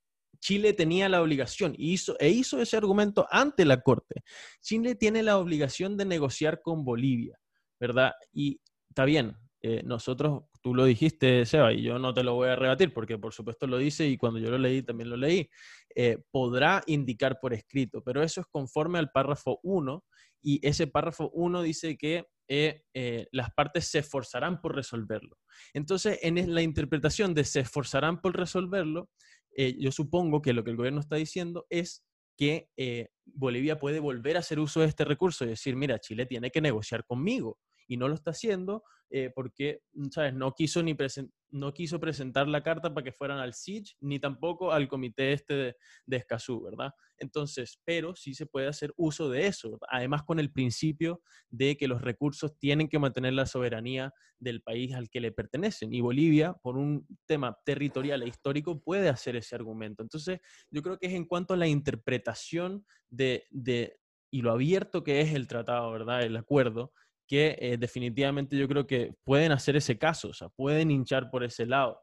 Chile tenía la obligación y hizo, e hizo ese argumento ante la corte. Chile tiene la obligación de negociar con Bolivia, ¿verdad? Y está bien, eh, nosotros, tú lo dijiste, Seba, y yo no te lo voy a rebatir porque por supuesto lo dice y cuando yo lo leí también lo leí, eh, podrá indicar por escrito, pero eso es conforme al párrafo 1 y ese párrafo 1 dice que eh, eh, las partes se esforzarán por resolverlo. Entonces, en la interpretación de se esforzarán por resolverlo, eh, yo supongo que lo que el gobierno está diciendo es que eh, Bolivia puede volver a hacer uso de este recurso y decir, mira, Chile tiene que negociar conmigo y no lo está haciendo eh, porque, ¿sabes? No quiso, ni presen- no quiso presentar la carta para que fueran al SIG ni tampoco al comité este de, de Escazú, ¿verdad? Entonces, pero sí se puede hacer uso de eso, además con el principio de que los recursos tienen que mantener la soberanía del país al que le pertenecen. Y Bolivia, por un tema territorial e histórico, puede hacer ese argumento. Entonces, yo creo que es en cuanto a la interpretación de, de- y lo abierto que es el tratado, ¿verdad? El acuerdo, que eh, definitivamente yo creo que pueden hacer ese caso, o sea, pueden hinchar por ese lado.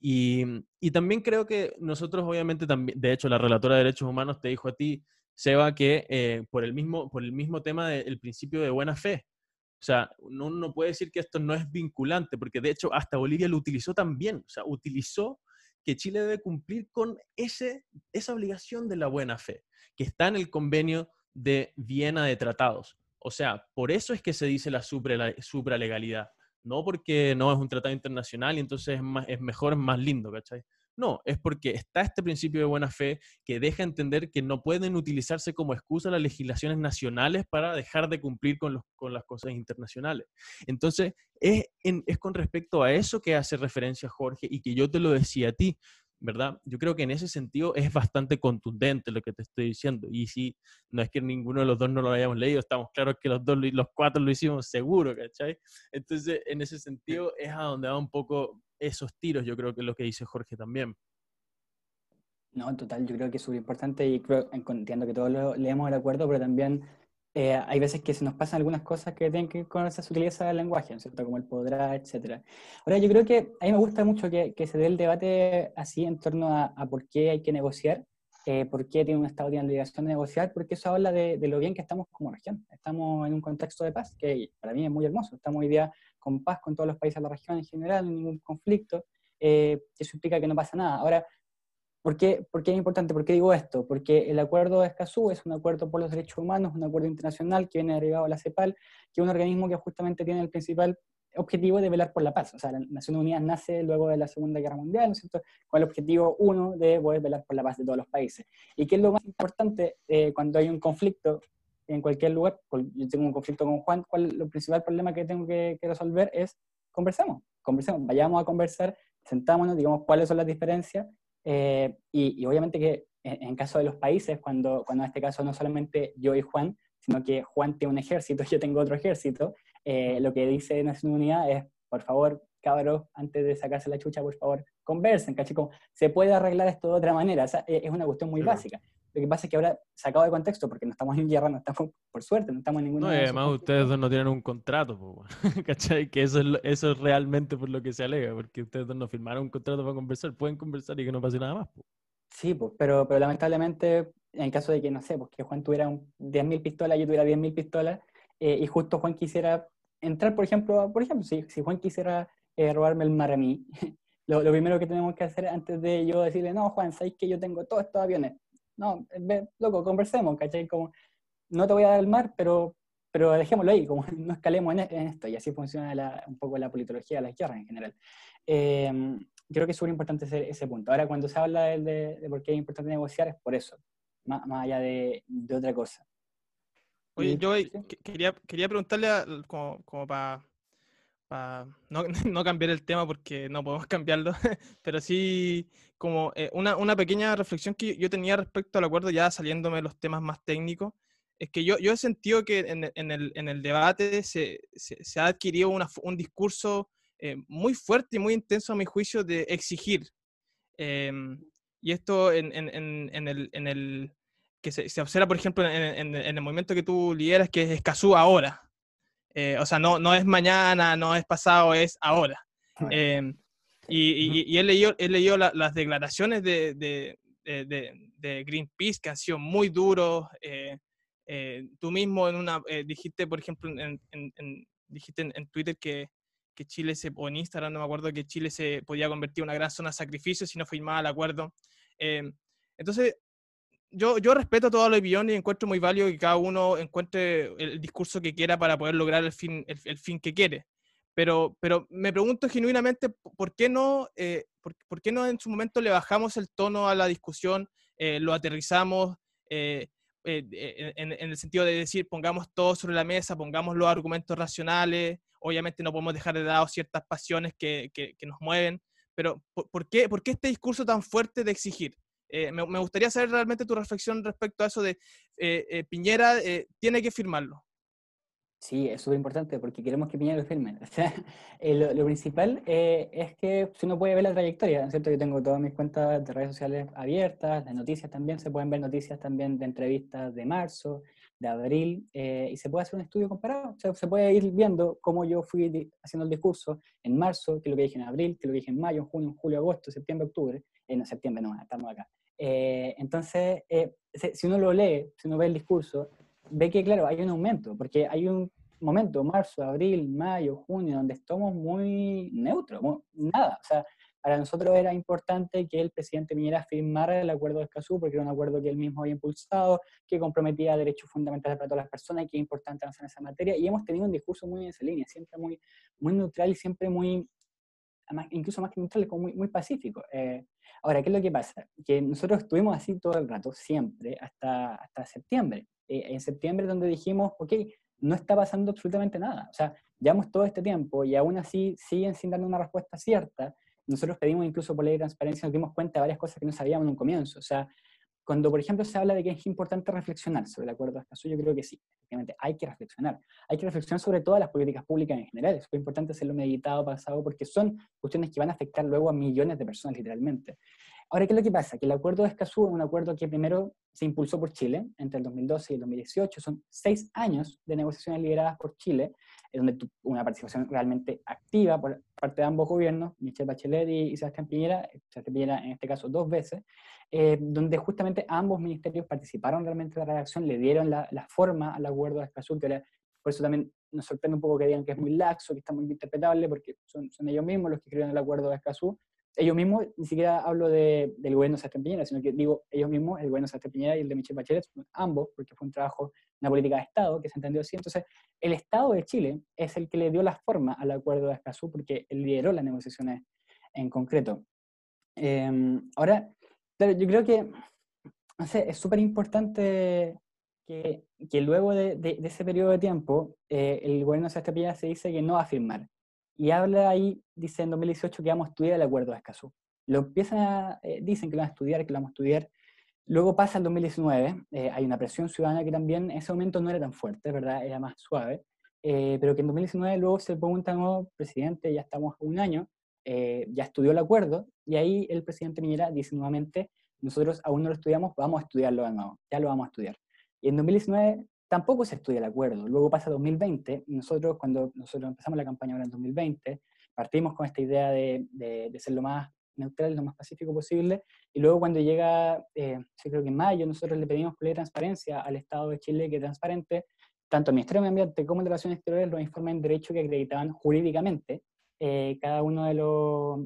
Y, y también creo que nosotros, obviamente, también, de hecho, la relatora de derechos humanos te dijo a ti, Seba, que eh, por, el mismo, por el mismo tema del principio de buena fe, o sea, uno no puede decir que esto no es vinculante, porque de hecho hasta Bolivia lo utilizó también, o sea, utilizó que Chile debe cumplir con ese, esa obligación de la buena fe, que está en el convenio de Viena de Tratados. O sea, por eso es que se dice la supra- supralegalidad, no porque no es un tratado internacional y entonces es, más, es mejor, es más lindo, ¿cachai? No, es porque está este principio de buena fe que deja entender que no pueden utilizarse como excusa las legislaciones nacionales para dejar de cumplir con, los, con las cosas internacionales. Entonces, es, es con respecto a eso que hace referencia Jorge y que yo te lo decía a ti, ¿verdad? Yo creo que en ese sentido es bastante contundente lo que te estoy diciendo. Y si no es que ninguno de los dos no lo hayamos leído, estamos claros que los dos, lo- los cuatro lo hicimos seguro, ¿cachai? Entonces, en ese sentido es a donde va un poco esos tiros, yo creo que es lo que dice Jorge también. No, en total, yo creo que es súper importante y creo, entiendo que todos lo leemos el acuerdo, pero también eh, hay veces que se nos pasan algunas cosas que tienen que ver con esa sutileza del lenguaje, ¿no cierto? Como el podrá, etc. Ahora, yo creo que a mí me gusta mucho que, que se dé el debate así en torno a, a por qué hay que negociar, eh, por qué tiene un Estado tiene la obligación de negociar, porque eso habla de, de lo bien que estamos como región. Estamos en un contexto de paz, que para mí es muy hermoso. Estamos hoy día con paz con todos los países de la región en general, ningún conflicto. Eh, eso implica que no pasa nada. Ahora, ¿Por qué, ¿Por qué es importante? ¿Por qué digo esto? Porque el acuerdo de Escazú es un acuerdo por los derechos humanos, un acuerdo internacional que viene derivado de la CEPAL, que es un organismo que justamente tiene el principal objetivo de velar por la paz. O sea, las Naciones Unidas nace luego de la Segunda Guerra Mundial, ¿no es cierto? Con el objetivo uno de poder velar por la paz de todos los países. ¿Y qué es lo más importante eh, cuando hay un conflicto en cualquier lugar? Yo tengo un conflicto con Juan, ¿cuál el principal problema que tengo que, que resolver? Es conversemos, conversemos, vayamos a conversar, sentámonos, digamos cuáles son las diferencias eh, y, y, obviamente que en, en, caso de los países, cuando, cuando en este caso no solamente yo y Juan, sino que Juan tiene un ejército, yo tengo otro ejército, eh, lo que dice Naciones Unidas es, por favor, cabros, antes de sacarse la chucha, por favor, conversen, ¿cachai? Como, se puede arreglar esto de otra manera, o sea, es una cuestión muy claro. básica. Lo que pasa es que ahora, sacado de contexto, porque no estamos en guerra, no estamos, por suerte, no estamos en ninguna... No, y además ustedes dos no tienen un contrato, po, ¿cachai? Que eso es, eso es realmente por lo que se alega, porque ustedes dos no firmaron un contrato para conversar, pueden conversar y que no pase nada más. Po. Sí, pues, pero, pero lamentablemente, en caso de que, no sé, pues que Juan tuviera 10.000 pistolas, yo tuviera 10.000 pistolas, eh, y justo Juan quisiera entrar, por ejemplo, por ejemplo, si, si Juan quisiera eh, robarme el mar a mí, lo, lo, primero que tenemos que hacer antes de yo decirle, no, Juan, sabéis que yo tengo todos estos aviones. No, ve, loco, conversemos, ¿cachai? Como, no te voy a dar el mar, pero, pero dejémoslo ahí, como no escalemos en, en esto, y así funciona la, un poco la politología de las guerras en general. Eh, creo que es súper importante ese, ese, punto. Ahora, cuando se habla de, de, de, por qué es importante negociar, es por eso, más, más allá de, de, otra cosa. Oye, yo ¿sí? quería, quería preguntarle, a, como, como para pa no, no, cambiar el tema porque no podemos cambiarlo, pero sí como eh, una, una, pequeña reflexión que yo tenía respecto al acuerdo, ya saliéndome de los temas más técnicos, es que yo, yo he sentido que en, en, el, en el, debate se, se, se ha adquirido una, un discurso eh, muy fuerte y muy intenso a mi juicio de exigir. Em, y esto en, en, el, el que se, se, observa, por ejemplo, en, el movimiento que tú lideras, que es Escazú ahora. Eh, o sea, no, no es mañana, no es pasado, es ahora. Em, y, y, he leído, he leído las declaraciones de, de, de, de, Greenpeace que han sido muy duros. Eh, eh, tú mismo en una, eh, dijiste, por ejemplo, en, en, dijiste en, Twitter que, que, Chile se, o en Instagram, no me acuerdo, que Chile se podía convertir en una gran zona de sacrificio si no firmaba el acuerdo. Eh, entonces, yo, yo respeto toda la opinión y encuentro muy válido que cada uno encuentre el discurso que quiera para poder lograr el fin, el, fin que quiere. Pero, pero me pregunto genuinamente por qué, no, por, por, qué no en su momento le bajamos el tono a la discusión, lo aterrizamos, eh, eh, en, el sentido de decir, pongamos todo sobre la mesa, pongamos los argumentos racionales, obviamente no podemos dejar de lado ciertas pasiones que, que, nos mueven, pero ¿por, qué, ¿por, qué, este discurso tan fuerte de exigir? Eh, me, gustaría saber realmente tu reflexión respecto a eso de Piñera tiene que firmarlo. Sí, es súper importante porque queremos que Piñera lo firme. O sea, eh, lo, principal eh, es que si uno puede ver la trayectoria, ¿cierto? Yo tengo todas mis cuentas de redes sociales abiertas, de noticias también, se pueden ver noticias también de entrevistas de marzo, de abril, eh, y se puede hacer un estudio comparado. Se puede ir viendo cómo yo fui haciendo el discurso en marzo, que es lo que dije en abril, que es lo que dije en mayo, en junio, en julio, agosto, septiembre, octubre. En septiembre no, estamos acá. entonces, si uno lo lee, si uno ve el discurso, ve que, claro, hay un aumento, porque hay un momento, marzo, abril, mayo, junio, donde estamos muy neutros, nada. O sea, para nosotros era importante que el presidente Piñera firmara el acuerdo de Escazú, porque era un acuerdo que él mismo había impulsado, que comprometía derechos fundamentales para todas las personas y que es importante avanzar en esa materia. Y hemos tenido un discurso muy en esa línea, siempre muy, muy neutral y siempre muy, incluso más que neutral, como muy, muy pacífico. Eh, ahora, ¿qué es lo que pasa? Que nosotros estuvimos así todo el rato, siempre, hasta, hasta septiembre. Eh, en septiembre donde dijimos, ok, no está pasando absolutamente nada. O sea, llevamos todo este tiempo y aún así siguen sin darnos una respuesta cierta. Nosotros pedimos incluso por ley de transparencia, nos dimos cuenta de varias cosas que no sabíamos en un comienzo. O sea, cuando, por ejemplo, se habla de que es importante reflexionar sobre el acuerdo de Escazú, yo creo que sí, efectivamente, hay que reflexionar. Hay que reflexionar sobre todas las políticas públicas en general. Es muy importante hacerlo meditado, pasado, porque son cuestiones que van a afectar luego a millones de personas, literalmente. Ahora, ¿qué es lo que pasa? Que el acuerdo de Escazú es un acuerdo que primero se impulsó por Chile entre el 2012 y el 2018. Son seis años de negociaciones lideradas por Chile, en donde una participación realmente activa por parte de ambos gobiernos, Michelle Bachelet y Sebastián Piñera, Sebastián Piñera en este caso dos veces, eh, donde justamente ambos ministerios participaron realmente de la redacción, le dieron la, forma al acuerdo de Escazú, que por eso también nos sorprende un poco que digan que es muy laxo, que está muy interpretable, porque son, son ellos mismos los que escribieron el acuerdo de Escazú, ellos mismos, ni siquiera hablo de, del gobierno de Sebastián Piñera, sino que digo ellos mismos, el gobierno de Sebastián Piñera y el de Michelle Bachelet, ambos, porque fue un trabajo, una política de Estado que se entendió así. Entonces, el Estado de Chile es el que le dio la forma al acuerdo de Escazú, porque él lideró las negociaciones en concreto. Em, ahora, yo creo que, no sé, es súper importante que, que, luego de, de, ese periodo de tiempo, eh, el gobierno de Sebastián Piñera se dice que no va a firmar y habla ahí, dice en 2018 que vamos a estudiar el acuerdo de Escazú. Lo empiezan a, eh, dicen que lo van a estudiar, que lo vamos a estudiar. Luego pasa el 2019, eh, hay una presión ciudadana que también en ese momento no era tan fuerte, ¿verdad? Era más suave, eh, pero que en 2019 luego se pregunta, nuevo presidente, ya estamos un año, ya estudió el acuerdo, y ahí el presidente Miñera dice nuevamente, nosotros aún no lo estudiamos, vamos a estudiarlo de nuevo, ya lo vamos a estudiar. Y en 2019 tampoco se estudia el acuerdo. Luego pasa 2020, y nosotros cuando nosotros empezamos la campaña ahora en 2020, partimos con esta idea de, de, ser lo más neutral, lo más pacífico posible, y luego cuando llega, eh, yo creo que en mayo, nosotros le pedimos ley de transparencia al Estado de Chile que transparente, tanto el Ministerio de Medio Ambiente como el de Relaciones Exteriores los informes en derecho que acreditaban jurídicamente eh, cada uno de,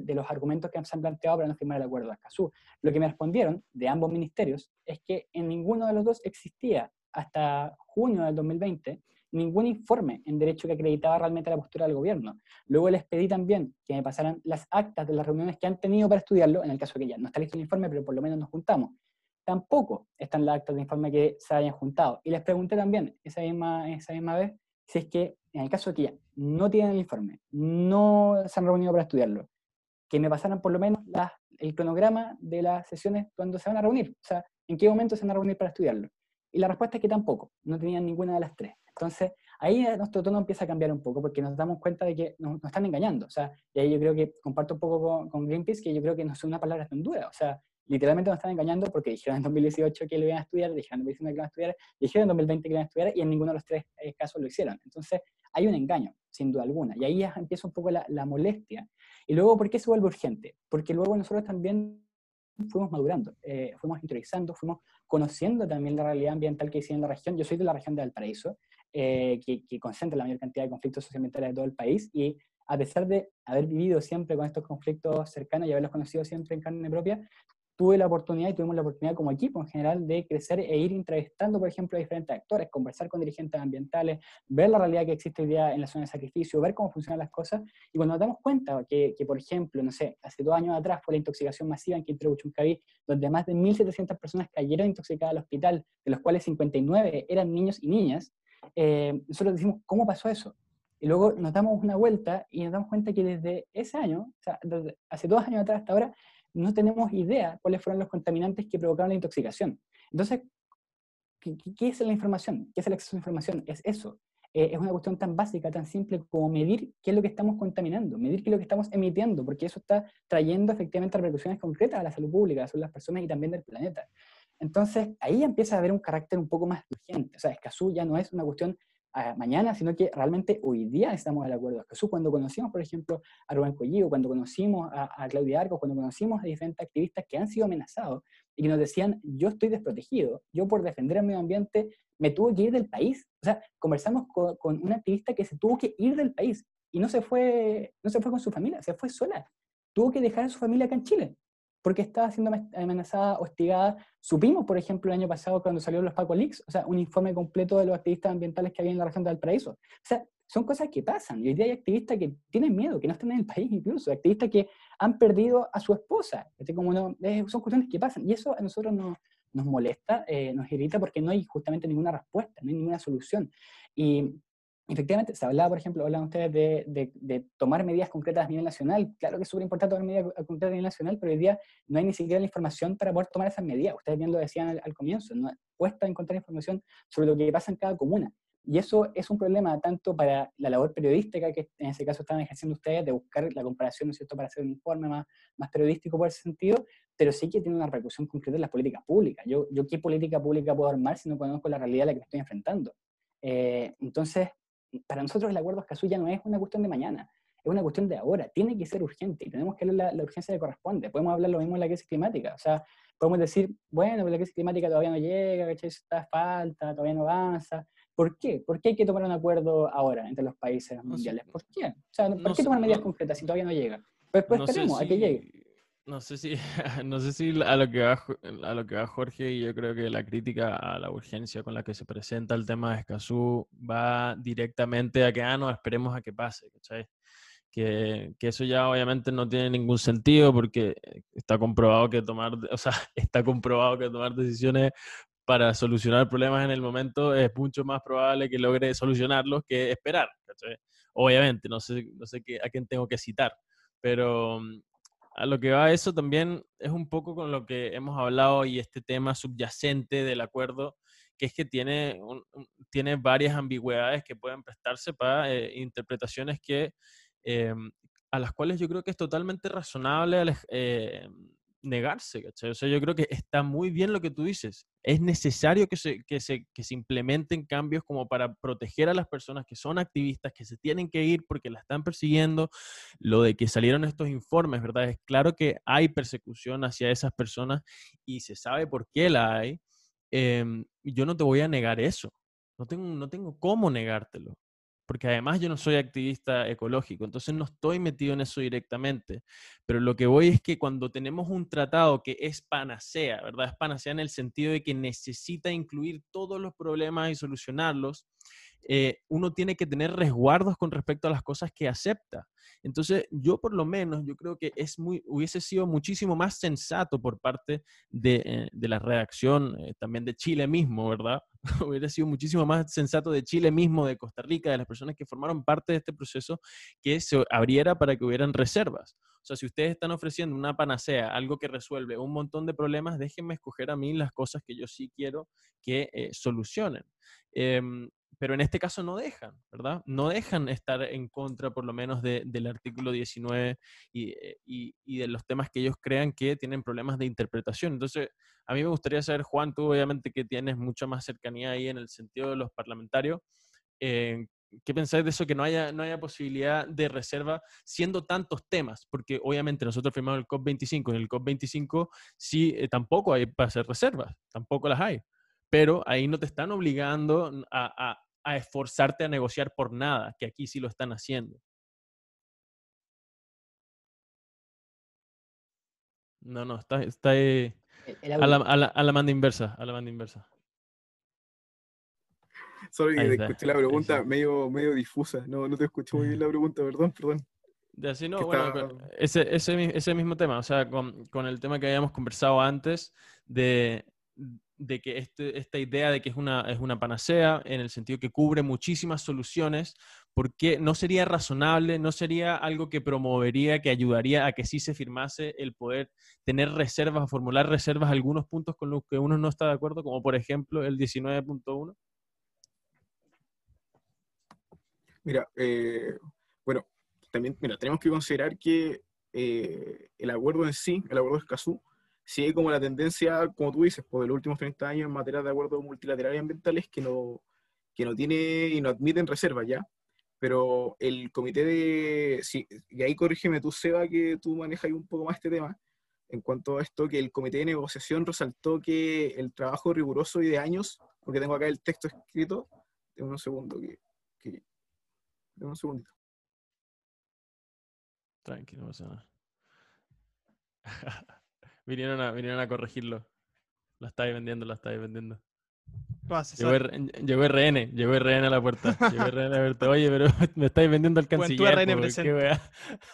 de, los argumentos que se han planteado para no firmar el acuerdo de Escazú. Lo que me respondieron de ambos ministerios es que en ninguno de los dos existía hasta junio del 2020 ningún informe en derecho que acreditaba realmente la postura del gobierno. Luego les pedí también que me pasaran las actas de las reuniones que han tenido para estudiarlo, en el caso que ya no está listo el informe, pero por lo menos nos juntamos. Tampoco están las actas de informe que se hayan juntado. Y les pregunté también esa misma, esa misma vez si es que en el caso de que ya no tienen el informe, no se han reunido para estudiarlo, que me pasaran por lo menos el cronograma de las sesiones cuando se van a reunir. O sea, en qué momento se van a reunir para estudiarlo Y la respuesta es que tampoco, no tenían ninguna de las tres. Entonces, ahí nuestro tono empieza a cambiar un poco porque nos damos cuenta de que nos, están engañando. O sea, y ahí yo creo que comparto un poco con, Greenpeace que yo creo que no es una palabra tan dura. O sea, literalmente nos están engañando porque dijeron en 2018 que lo iban a estudiar, dijeron en 2019 que lo iban a estudiar, dijeron en 2020 que lo iban a estudiar y en ninguno de los tres eh, casos lo hicieron. Entonces, hay un engaño, sin duda alguna. Y ahí ya empieza un poco la, la molestia. Y luego, ¿por qué se vuelve urgente? Porque luego nosotros también fuimos madurando, eh, fuimos interiorizando, fuimos conociendo también la realidad ambiental que existe en la región. Yo soy de la región de Valparaíso, eh, que, que, concentra la mayor cantidad de conflictos socioambientales de todo el país, y a pesar de haber vivido siempre con estos conflictos cercanos y haberlos conocido siempre en carne propia, tuve la oportunidad y tuvimos la oportunidad como equipo en general de crecer e ir entrevistando, por ejemplo, a diferentes actores, conversar con dirigentes ambientales, ver la realidad que existe hoy día en la zona de sacrificio, ver cómo funcionan las cosas. Y cuando nos damos cuenta que, que por ejemplo, no sé, hace dos años atrás fue la intoxicación masiva en Quintero Buchuncaví, donde más de 1.700 personas cayeron intoxicadas al hospital, de los cuales 59 eran niños y niñas, eh, nosotros decimos, ¿cómo pasó eso? Y luego nos damos una vuelta y nos damos cuenta que desde ese año, o sea, desde hace dos años atrás hasta ahora, no tenemos idea cuáles fueron los contaminantes que provocaron la intoxicación. Entonces, ¿qué, es la información? ¿Qué es el acceso a la información? Es eso. Eh, es una cuestión tan básica, tan simple como medir qué es lo que estamos contaminando, medir qué es lo que estamos emitiendo, porque eso está trayendo efectivamente repercusiones concretas a la salud pública, a las personas y también del planeta. Entonces, ahí empieza a haber un carácter un poco más urgente. O sea, Escazú ya no es una cuestión mañana, sino que realmente hoy día estamos de acuerdo. Jesús, cuando conocimos, por ejemplo, a Rubén Collido, cuando conocimos a, Claudia Arcos, cuando conocimos a diferentes activistas que han sido amenazados y que nos decían, yo estoy desprotegido, yo por defender el medio ambiente me tuve que ir del país. O sea, conversamos con, con una activista que se tuvo que ir del país y no se fue, no se fue con su familia, se fue sola. Tuvo que dejar a su familia acá en Chile porque estaba siendo amenazada, hostigada. Supimos, por ejemplo, el año pasado cuando salieron los Paco Leaks, o sea, un informe completo de los activistas ambientales que había en la región de Valparaíso. O sea, son cosas que pasan. Y hoy día hay activistas que tienen miedo, que no están en el país incluso, activistas que han perdido a su esposa. Como no, son cuestiones que pasan. Y eso a nosotros nos, nos molesta, eh, nos irrita porque no hay justamente ninguna respuesta, no hay ninguna solución. Y Efectivamente, se hablaba, por ejemplo, hablan ustedes de, de, tomar medidas concretas a nivel nacional. Claro que es súper importante tomar medidas concretas a nivel nacional, pero hoy día no hay ni siquiera la información para poder tomar esas medidas. Ustedes bien lo decían al, comienzo, no cuesta encontrar información sobre lo que pasa en cada comuna. Y eso es un problema tanto para la labor periodística que en ese caso están ejerciendo ustedes, de buscar la comparación, ¿no es cierto?, para hacer un informe más, más periodístico por ese sentido, pero sí que tiene una repercusión concreta en las políticas públicas. Yo, yo ¿qué política pública puedo armar si no conozco la realidad a la que me estoy enfrentando? Eh, entonces, para nosotros el acuerdo Escazú ya no es una cuestión de mañana, es una cuestión de ahora, tiene que ser urgente y tenemos que hablar la, la urgencia que corresponde. Podemos hablar lo mismo en la crisis climática, o sea, podemos decir, bueno, la crisis climática todavía no llega, ¿cachai? Está falta, todavía no avanza. ¿Por qué? ¿Por qué hay que tomar un acuerdo ahora entre los países mundiales? ¿Por qué? O sea, ¿por qué tomar medidas concretas si todavía no llega? Pues, pues esperemos a que llegue. No sé si, no sé si a lo que va a lo que va Jorge y yo creo que la crítica a la urgencia con la que se presenta el tema de Escazú va directamente a que ah no esperemos a que pase, ¿cachai? Que, que, eso ya obviamente no tiene ningún sentido porque está comprobado que tomar, o sea, está comprobado que tomar decisiones para solucionar problemas en el momento es mucho más probable que logre solucionarlos que esperar, ¿cachai? Obviamente, no sé, no sé qué, a quién tengo que citar, pero a lo que va eso también es un poco con lo que hemos hablado y este tema subyacente del acuerdo, que es que tiene, tiene varias ambigüedades que pueden prestarse para eh, interpretaciones que, em, a las cuales yo creo que es totalmente razonable eh, negarse, ¿cachai? O sea, yo creo que está muy bien lo que tú dices. Es necesario que se, que se, que se implementen cambios como para proteger a las personas que son activistas, que se tienen que ir porque la están persiguiendo. Lo de que salieron estos informes, ¿verdad? Es claro que hay persecución hacia esas personas y se sabe por qué la hay. Em, yo no te voy a negar eso. No tengo, no tengo cómo negártelo porque además yo no soy activista ecológico, entonces no estoy metido en eso directamente. Pero lo que voy es que cuando tenemos un tratado que es panacea, ¿verdad? Es panacea en el sentido de que necesita incluir todos los problemas y solucionarlos, eh, uno tiene que tener resguardos con respecto a las cosas que acepta. Entonces, yo por lo menos, yo creo que es muy, hubiese sido muchísimo más sensato por parte de, eh, la redacción, eh, también de Chile mismo, ¿verdad? hubiera sido muchísimo más sensato de Chile mismo, de Costa Rica, de las personas que formaron parte de este proceso, que se abriera para que hubieran reservas. O sea, si ustedes están ofreciendo una panacea, algo que resuelve un montón de problemas, déjenme escoger a mí las cosas que yo sí quiero que solucionen. Em, pero en este caso no dejan, ¿verdad? No dejan estar en contra, por lo menos, del artículo 19 eh, y, y, de los temas que ellos crean que tienen problemas de interpretación. Entonces, a mí me gustaría saber, Juan, tú obviamente que tienes mucha más cercanía ahí en el sentido de los parlamentarios, eh, ¿qué pensáis de eso, que no haya, no haya posibilidad de reserva siendo tantos temas? Porque obviamente nosotros firmamos el COP25, en el COP25 sí, eh, tampoco hay para hacer reservas, tampoco las hay pero ahí no te están obligando a, esforzarte a negociar por nada, que aquí sí lo están haciendo. No, no, está, está ahí, a, la, a, la, manda inversa, a la manda inversa. Sorry, escuché la pregunta medio, medio difusa. No, no te escuché muy bien la pregunta, perdón, perdón. De así no, bueno, ese, ese, ese, mismo tema, o sea, con, con, el tema que habíamos conversado antes de, de que este, esta idea de que es una, es una panacea, en el sentido que cubre muchísimas soluciones, porque no sería razonable, no sería algo que promovería, que ayudaría a que sí se firmase el poder tener reservas, formular reservas algunos puntos con los que uno no está de acuerdo, como por ejemplo el 19.1? Mira, eh, bueno, también mira, tenemos que considerar que eh, el acuerdo en sí, el acuerdo de Escazú, sigue como la tendencia, como tú dices, por los últimos 30 años en materia de acuerdos multilaterales ambientales que no, que no tiene y no admiten reservas ya. Pero el comité de, sí, y ahí corrígeme tú, Seba, que tú manejas un poco más este tema, en cuanto a esto, que el comité de negociación resaltó que el trabajo riguroso y de años, porque tengo acá el texto escrito, de un segundo, que, que un segundito. Tranquilo, no pasa nada. Vinieron a, vinieron a corregirlo. La estáis vendiendo, la estáis vendiendo. Llegó, llegó, RN, llegó RN a la puerta. Llegó RN a la puerta. Oye, pero me estáis vendiendo al canciller. RN presente.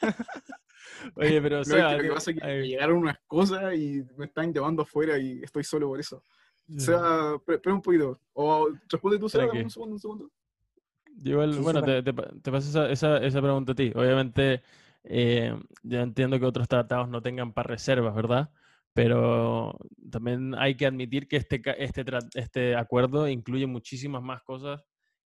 Oye, pero o sea, lo que pasa es que llegaron unas cosas y me están llevando afuera y estoy solo por eso. O sea, espera un poquito. O responde tú, Seba, un segundo, un segundo. bueno, te, te, te paso esa, esa, esa, pregunta a ti. Obviamente, eh, yo entiendo que otros tratados no tengan para reservas, ¿verdad? Pero también hay que admitir que este, este, este acuerdo incluye muchísimas más cosas,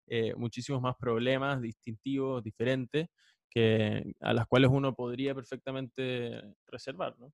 eh, muchísimos más problemas distintivos, diferentes, que, a las cuales uno podría perfectamente reservar, ¿no?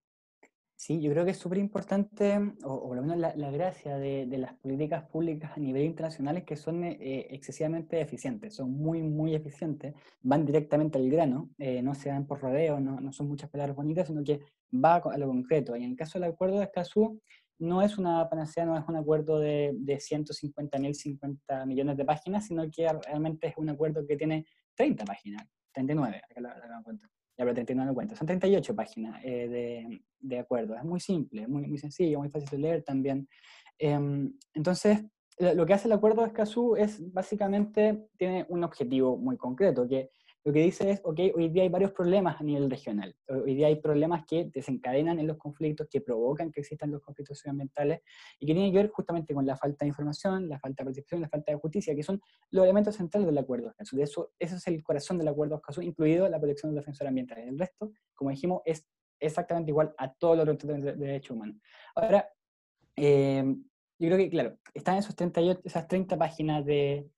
Sí, yo creo que es súper importante, o, por lo menos la, gracia de, las políticas públicas a nivel internacional es que son eh, excesivamente eficientes, son muy, muy eficientes, van directamente al grano, eh, no se dan por rodeo, no, no, son muchas palabras bonitas, sino que va a lo concreto. Y en el caso del acuerdo de Escazú, no es una panacea, no es un acuerdo de, de 150 mil, 50 millones de páginas, sino que realmente es un acuerdo que tiene 30 páginas, 39, acá la, la cuenta. Ya, pero 39 cuenta. Son 38 páginas eh, de, de, acuerdo. Es muy simple, muy, muy sencillo, muy fácil de leer también. Em, entonces, lo que hace el acuerdo de Escazú es básicamente, tiene un objetivo muy concreto, que lo que dice es, ok, hoy día hay varios problemas a nivel regional. Hoy día hay problemas que desencadenan en los conflictos, que provocan que existan los conflictos ambientales y que tienen que ver justamente con la falta de información, la falta de participación, la falta de justicia, que son los elementos centrales del acuerdo de Escazú. De eso, ese es el corazón del acuerdo de Escazú, incluido la protección del defensor ambiental. El resto, como dijimos, es exactamente igual a todos los de derechos humanos. Ahora, eh, yo creo que, claro, están esos 38, esas 30 páginas de,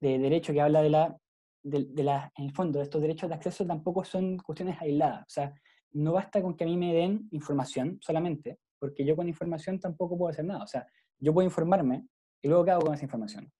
de derecho que habla de la en el fondo, estos derechos de acceso tampoco son cuestiones aisladas. O sea, no basta con que a mí me den información solamente, porque yo con información tampoco puedo hacer nada. O sea, yo puedo informarme y luego ¿qué hago con esa información?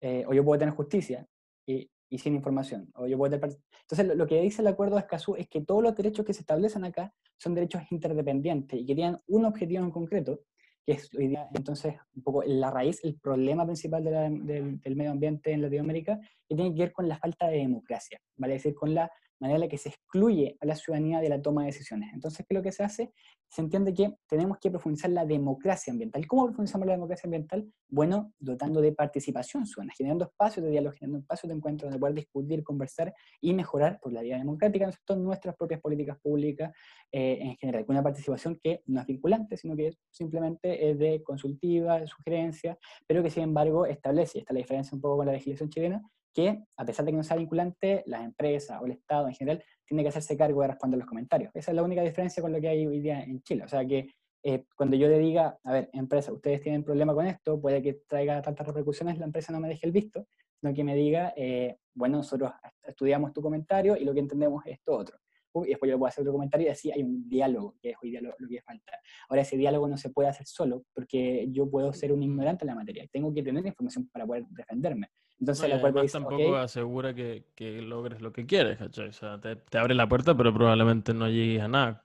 Eh, o yo puedo tener justicia y, y, sin información. O yo puedo Entonces, lo, lo, que dice el acuerdo de Escazú es que todos los derechos que se establecen acá son derechos interdependientes y que tienen un objetivo en concreto, que es hoy día entonces un poco la raíz, el problema principal del, del, medio ambiente en Latinoamérica, que tiene que ver con la falta de democracia, ¿vale? Es decir, con la manera en la que se excluye a la ciudadanía de la toma de decisiones. Entonces, ¿qué es lo que se hace? Se entiende que tenemos que profundizar la democracia ambiental. ¿Cómo profundizamos la democracia ambiental? Bueno, dotando de participación ciudadana, generando espacios de diálogo, generando espacios de encuentro donde poder discutir, conversar y mejorar por la vía democrática nuestras propias políticas públicas eh, en general, con una participación que no es vinculante, sino que simplemente es de consultiva, de sugerencia, pero que sin embargo establece, esta es la diferencia un poco con la legislación chilena, que, a pesar de que no sea vinculante, las empresas o el Estado en general tiene que hacerse cargo de responder los comentarios. Esa es la única diferencia con lo que hay hoy día en Chile. O sea que eh, cuando yo le diga, a ver, empresa, ustedes tienen problema con esto, puede que traiga tantas repercusiones, la empresa no me deje el visto, sino que me diga, eh, bueno, nosotros estudiamos tu comentario y lo que entendemos es esto otro. Y después yo le puedo hacer otro comentario y así hay un diálogo, que es hoy día lo, que falta. Ahora, ese diálogo no se puede hacer solo, porque yo puedo ser un ignorante en la materia. Tengo que tener información para poder defenderme. Entonces el acuerdo dice, tampoco asegura que, que, logres lo que quieres, ¿cachai? O sea, te, te, abre la puerta, pero probablemente no llegues a nada.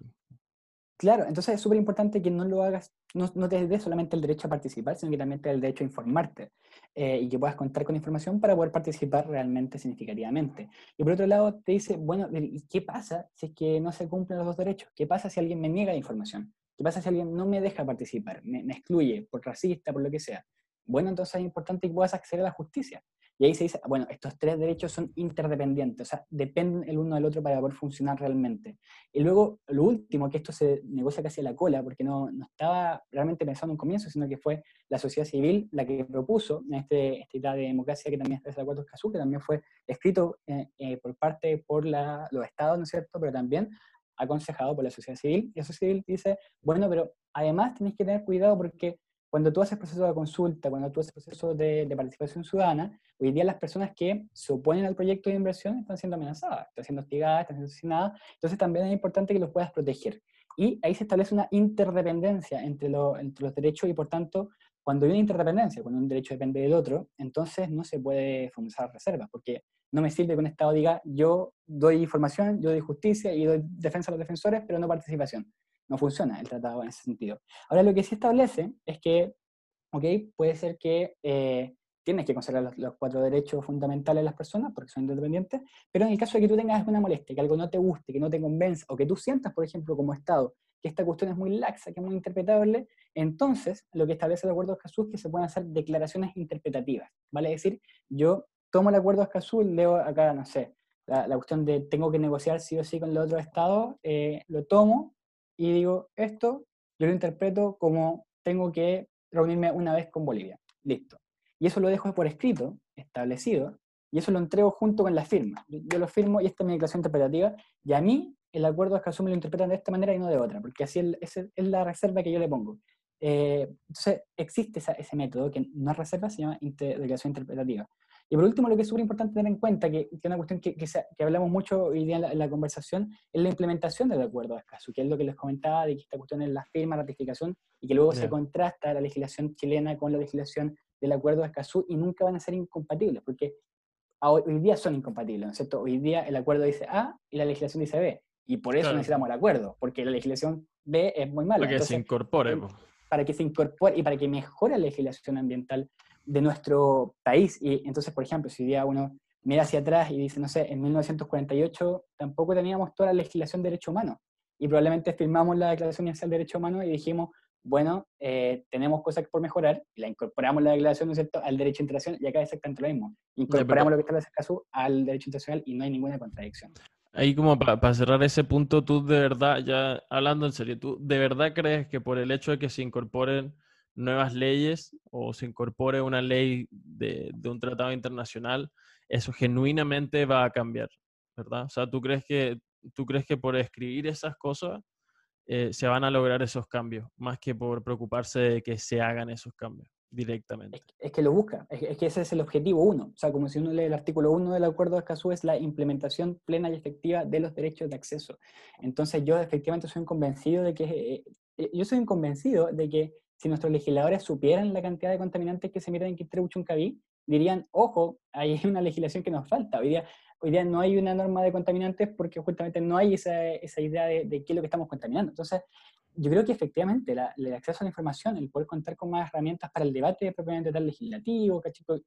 Claro, entonces es súper importante que no lo hagas, no, no te des solamente el derecho a participar, sino que también te des el derecho a informarte eh, y que puedas contar con información para poder participar realmente significativamente. Y por otro lado, te dice, bueno, ¿y qué pasa si es que no se cumplen los dos derechos? ¿Qué pasa si alguien me niega información? ¿Qué pasa si alguien no me deja participar, me, me excluye por racista, por lo que sea? Bueno, entonces es importante que puedas acceder a la justicia. Y ahí se dice, bueno, estos tres derechos son interdependientes, o sea, dependen el uno del otro para poder funcionar realmente. Y luego, lo último, que esto se negocia casi a la cola, porque no, no estaba realmente pensando en un comienzo, sino que fue la sociedad civil la que propuso este, esta idea de democracia que también está en el Acuerdo Escazú, que también fue escrito eh, eh, por parte por la, los estados, ¿no es cierto?, pero también aconsejado por la sociedad civil. Y la sociedad civil dice, bueno, pero además tenéis que tener cuidado porque cuando tú haces proceso de consulta, cuando tú haces proceso de, participación ciudadana, hoy día las personas que se oponen al proyecto de inversión están siendo amenazadas, están siendo hostigadas, están siendo asesinadas, entonces también es importante que los puedas proteger. Y ahí se establece una interdependencia entre, entre los derechos y por tanto, cuando hay una interdependencia, cuando un derecho depende del otro, entonces no se puede fomentar reservas, porque no me sirve que un Estado diga yo doy información, yo doy justicia y doy defensa a los defensores, pero no participación no funciona el tratado en ese sentido. Ahora, lo que sí establece es que, ok, puede ser que eh, tienes que considerar los, cuatro derechos fundamentales de las personas porque son independientes, pero en el caso de que tú tengas alguna molestia, que algo no te guste, que no te convenza, o que tú sientas, por ejemplo, como Estado, que esta cuestión es muy laxa, que es muy interpretable, entonces lo que establece el acuerdo de Escazú es que se pueden hacer declaraciones interpretativas, ¿vale? Es decir, yo tomo el acuerdo de Escazú leo acá, no sé, la, cuestión de tengo que negociar sí o sí con el otro Estado, eh, lo tomo, y digo, esto yo lo interpreto como tengo que reunirme una vez con Bolivia. Listo. Y eso lo dejo por escrito, establecido, y eso lo entrego junto con la firma. Yo, lo firmo y esta es mi declaración interpretativa, y a mí el acuerdo de Escazú me lo interpretan de esta manera y no de otra, porque así es, es, la reserva que yo le pongo. Eh, entonces, existe ese método que no es reserva, se llama declaración interpretativa. Y por último, lo que es súper importante tener en cuenta, que, que una cuestión que, que, hablamos mucho hoy día en la, conversación, es la implementación del acuerdo de Escazú, que es lo que les comentaba, de que esta cuestión es la firma, ratificación, y que luego se contrasta la legislación chilena con la legislación del acuerdo de Escazú, y nunca van a ser incompatibles, porque hoy día son incompatibles, ¿no es cierto? Hoy día el acuerdo dice A y la legislación dice B, y por eso necesitamos el acuerdo, porque la legislación B es muy mala. Para que se incorpore. Para que se incorpore y para que mejore la legislación ambiental de nuestro país. Y entonces, por ejemplo, si día uno mira hacia atrás y dice, no sé, en 1948 tampoco teníamos toda la legislación de derecho humano. Y probablemente firmamos la Declaración Universal de Derecho Humano y dijimos, bueno, eh, tenemos cosas por mejorar, y la incorporamos la declaración, ¿no es cierto?, al derecho internacional, y acá es exactamente lo mismo. Incorporamos lo que establece caso al derecho internacional y no hay ninguna contradicción. Ahí como para cerrar ese punto, tú de verdad, ya hablando en serio, ¿tú de verdad crees que por el hecho de que se incorporen nuevas leyes o se incorpore una ley de, un tratado internacional, eso genuinamente va a cambiar, ¿verdad? O sea, ¿tú crees que, tú crees que por escribir esas cosas eh, se van a lograr esos cambios, más que por preocuparse de que se hagan esos cambios directamente? Es, que lo busca, es, que ese es el objetivo uno. O sea, como si uno lee el artículo 1 del Acuerdo de Escazú, es la implementación plena y efectiva de los derechos de acceso. Entonces yo efectivamente soy convencido de que... Eh, eh, yo soy convencido de que si nuestros legisladores supieran la cantidad de contaminantes que se miran en Quintero Uchuncaví, dirían, ojo, hay una legislación que nos falta. Hoy día, hoy día no hay una norma de contaminantes porque justamente no hay esa, esa idea de, qué es lo que estamos contaminando. Entonces, yo creo que efectivamente el acceso a la información, el poder contar con más herramientas para el debate propiamente tal legislativo,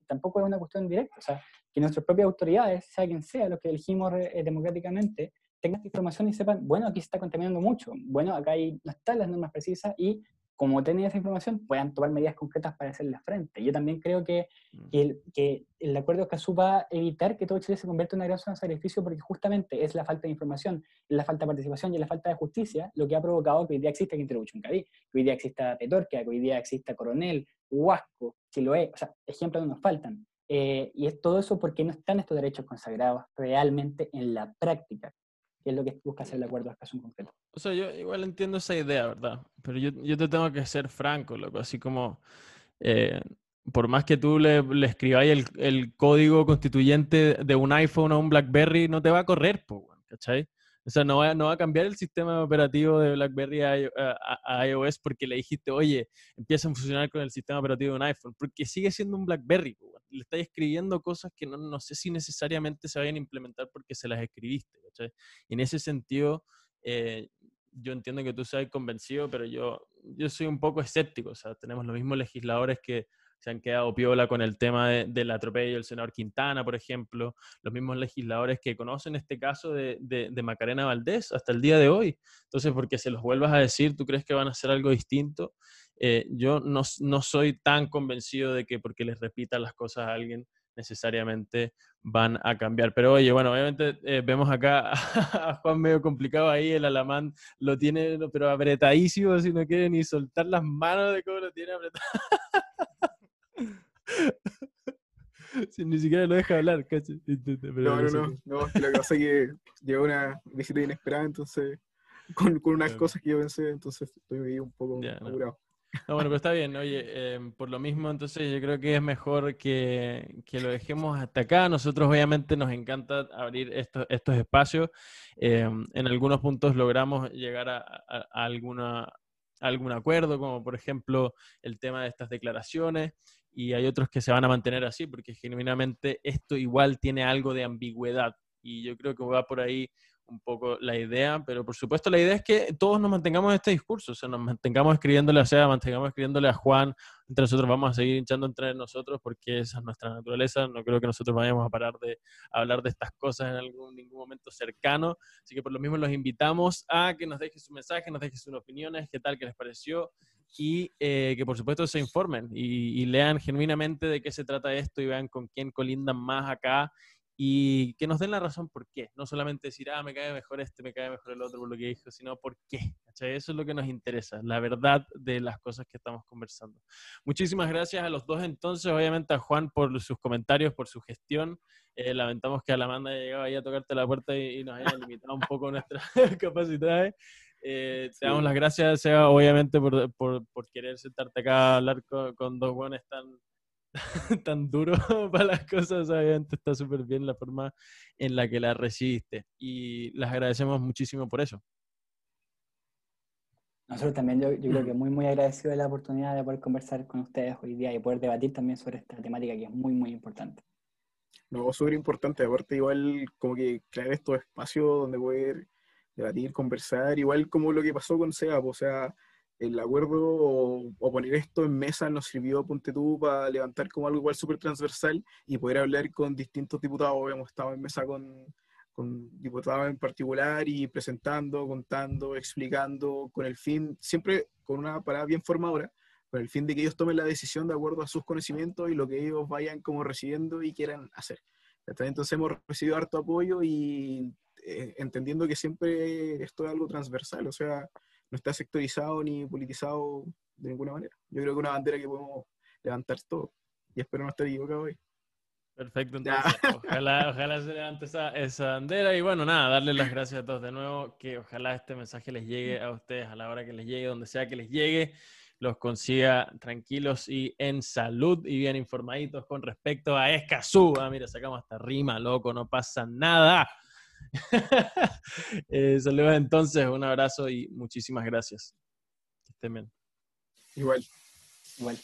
tampoco es una cuestión directa. O sea, que nuestras propias autoridades, sea quien sea, los que elegimos eh, democráticamente, tengan información y sepan, bueno, aquí se está contaminando mucho, bueno, acá hay, no están las normas precisas y como tienen esa información, puedan tomar medidas concretas para hacerle frente. Yo también creo que, mm. el, que el acuerdo de Escazú va a evitar que todo Chile se convierta en una gran zona de sacrificio porque justamente es la falta de información, es la falta de participación y la falta de justicia lo que ha provocado que hoy día exista Quintero Buchuncaví, que hoy día exista Petorca, que hoy día exista Coronel, Huasco, Chiloé, o sea, ejemplos no nos faltan. Eh, y es todo eso porque no están estos derechos consagrados realmente en la práctica que es lo que busca hacer el acuerdo de en concreto. O sea, yo igual entiendo esa idea, ¿verdad? Pero yo, yo te tengo que ser franco, loco, así como, eh, por más que tú le, le escribáis el, el, código constituyente de un iPhone a un BlackBerry, no te va a correr, ¿cachai? O sea, no va, a cambiar el sistema operativo de BlackBerry a, iOS porque le dijiste, oye, empieza a funcionar con el sistema operativo de un iPhone, porque sigue siendo un BlackBerry. Le estás escribiendo cosas que no, no, sé si necesariamente se vayan a implementar porque se las escribiste. En ese sentido, eh, yo entiendo que tú seas convencido, pero yo, yo soy un poco escéptico. O sea, tenemos los mismos legisladores que se han quedado piola con el tema del atropello del senador Quintana, por ejemplo, los mismos legisladores que conocen este caso de, de, Macarena Valdés hasta el día de hoy. Entonces, porque se los vuelvas a decir, ¿tú crees que van a hacer algo distinto? Eh, yo no, no, soy tan convencido de que porque les repita las cosas a alguien necesariamente van a cambiar. Pero oye, bueno, obviamente eh, vemos acá a Juan medio complicado ahí, el alamán lo tiene, pero apretadísimo, si no quiere ni soltar las manos de cómo lo tiene apretado. ni siquiera lo deja hablar, ¿cachai? no, no, no, no, lo que pasa es que llegó una visita inesperada, entonces, con, con unas cosas que yo pensé, entonces estoy un poco apurado. No. bueno, pero está bien, oye, em, por lo mismo, entonces yo creo que es mejor que, que, lo dejemos hasta acá. Nosotros obviamente nos encanta abrir estos, estos espacios. Em, en algunos puntos logramos llegar a, a, a alguna, algún acuerdo, como por ejemplo el tema de estas declaraciones y hay otros que se van a mantener así, porque genuinamente esto igual tiene algo de ambigüedad. Y yo creo que va por ahí un poco la idea, pero por supuesto la idea es que todos nos mantengamos en este discurso, o sea, nos mantengamos escribiéndole a Sea, mantengamos escribiéndole a Juan, entre nosotros vamos a seguir hinchando entre nosotros porque esa es nuestra naturaleza, no creo que nosotros vayamos a parar de hablar de estas cosas en algún, ningún momento cercano, así que por lo mismo los invitamos a que nos dejen su mensaje, nos dejen sus opiniones, qué tal, qué les pareció, y eh, que por supuesto se informen y, y lean genuinamente de qué se trata esto y vean con quién colindan más acá y que nos den la razón por qué. No solamente decir, ah, me cae mejor este, me cae mejor el otro por lo que dijo, sino por qué. Eso es lo que nos interesa, la verdad de las cosas que estamos conversando. Muchísimas gracias a los dos entonces, obviamente a Juan por sus comentarios, por su gestión. Eh, lamentamos que a la Amanda llegado ahí a tocarte la puerta y, nos haya limitado un poco nuestras capacidades. Eh, te damos las gracias, Seba, obviamente, por, por, por, querer sentarte acá a hablar con, con dos buenos tan, tan duro para las cosas, obviamente está súper bien la forma en la que la recibiste y las agradecemos muchísimo por eso. Nosotros también, yo, yo, creo que muy, muy agradecido de la oportunidad de poder conversar con ustedes hoy día y poder debatir también sobre esta temática que es muy, muy importante. No, súper importante, aparte igual como que crear estos espacios donde poder debatir, conversar, igual como lo que pasó con SEA, o sea, el acuerdo o, poner esto en mesa nos sirvió, ponte tú, para levantar como algo igual súper transversal y poder hablar con distintos diputados. Hemos estado en mesa con, con diputados en particular y presentando, contando, explicando, con el fin, siempre con una parada bien formadora, con el fin de que ellos tomen la decisión de acuerdo a sus conocimientos y lo que ellos vayan como recibiendo y quieran hacer. Entonces hemos recibido harto apoyo y eh, entendiendo que siempre esto es algo transversal, o sea, no está sectorizado ni politizado de ninguna manera. Yo creo que una bandera que podemos levantar todo. Y espero no estar equivocado hoy. Perfecto, entonces, ojalá, ojalá se levante esa, esa, bandera y bueno, nada, darles las gracias a todos de nuevo, que ojalá este mensaje les llegue a ustedes a la hora que les llegue, donde sea que les llegue, los consiga tranquilos y en salud y bien informaditos con respecto a Escazú. Ah, mira, sacamos hasta rima, loco, no pasa nada. eh, saludos entonces, un abrazo y muchísimas gracias. Que estén bien. Igual. Igual.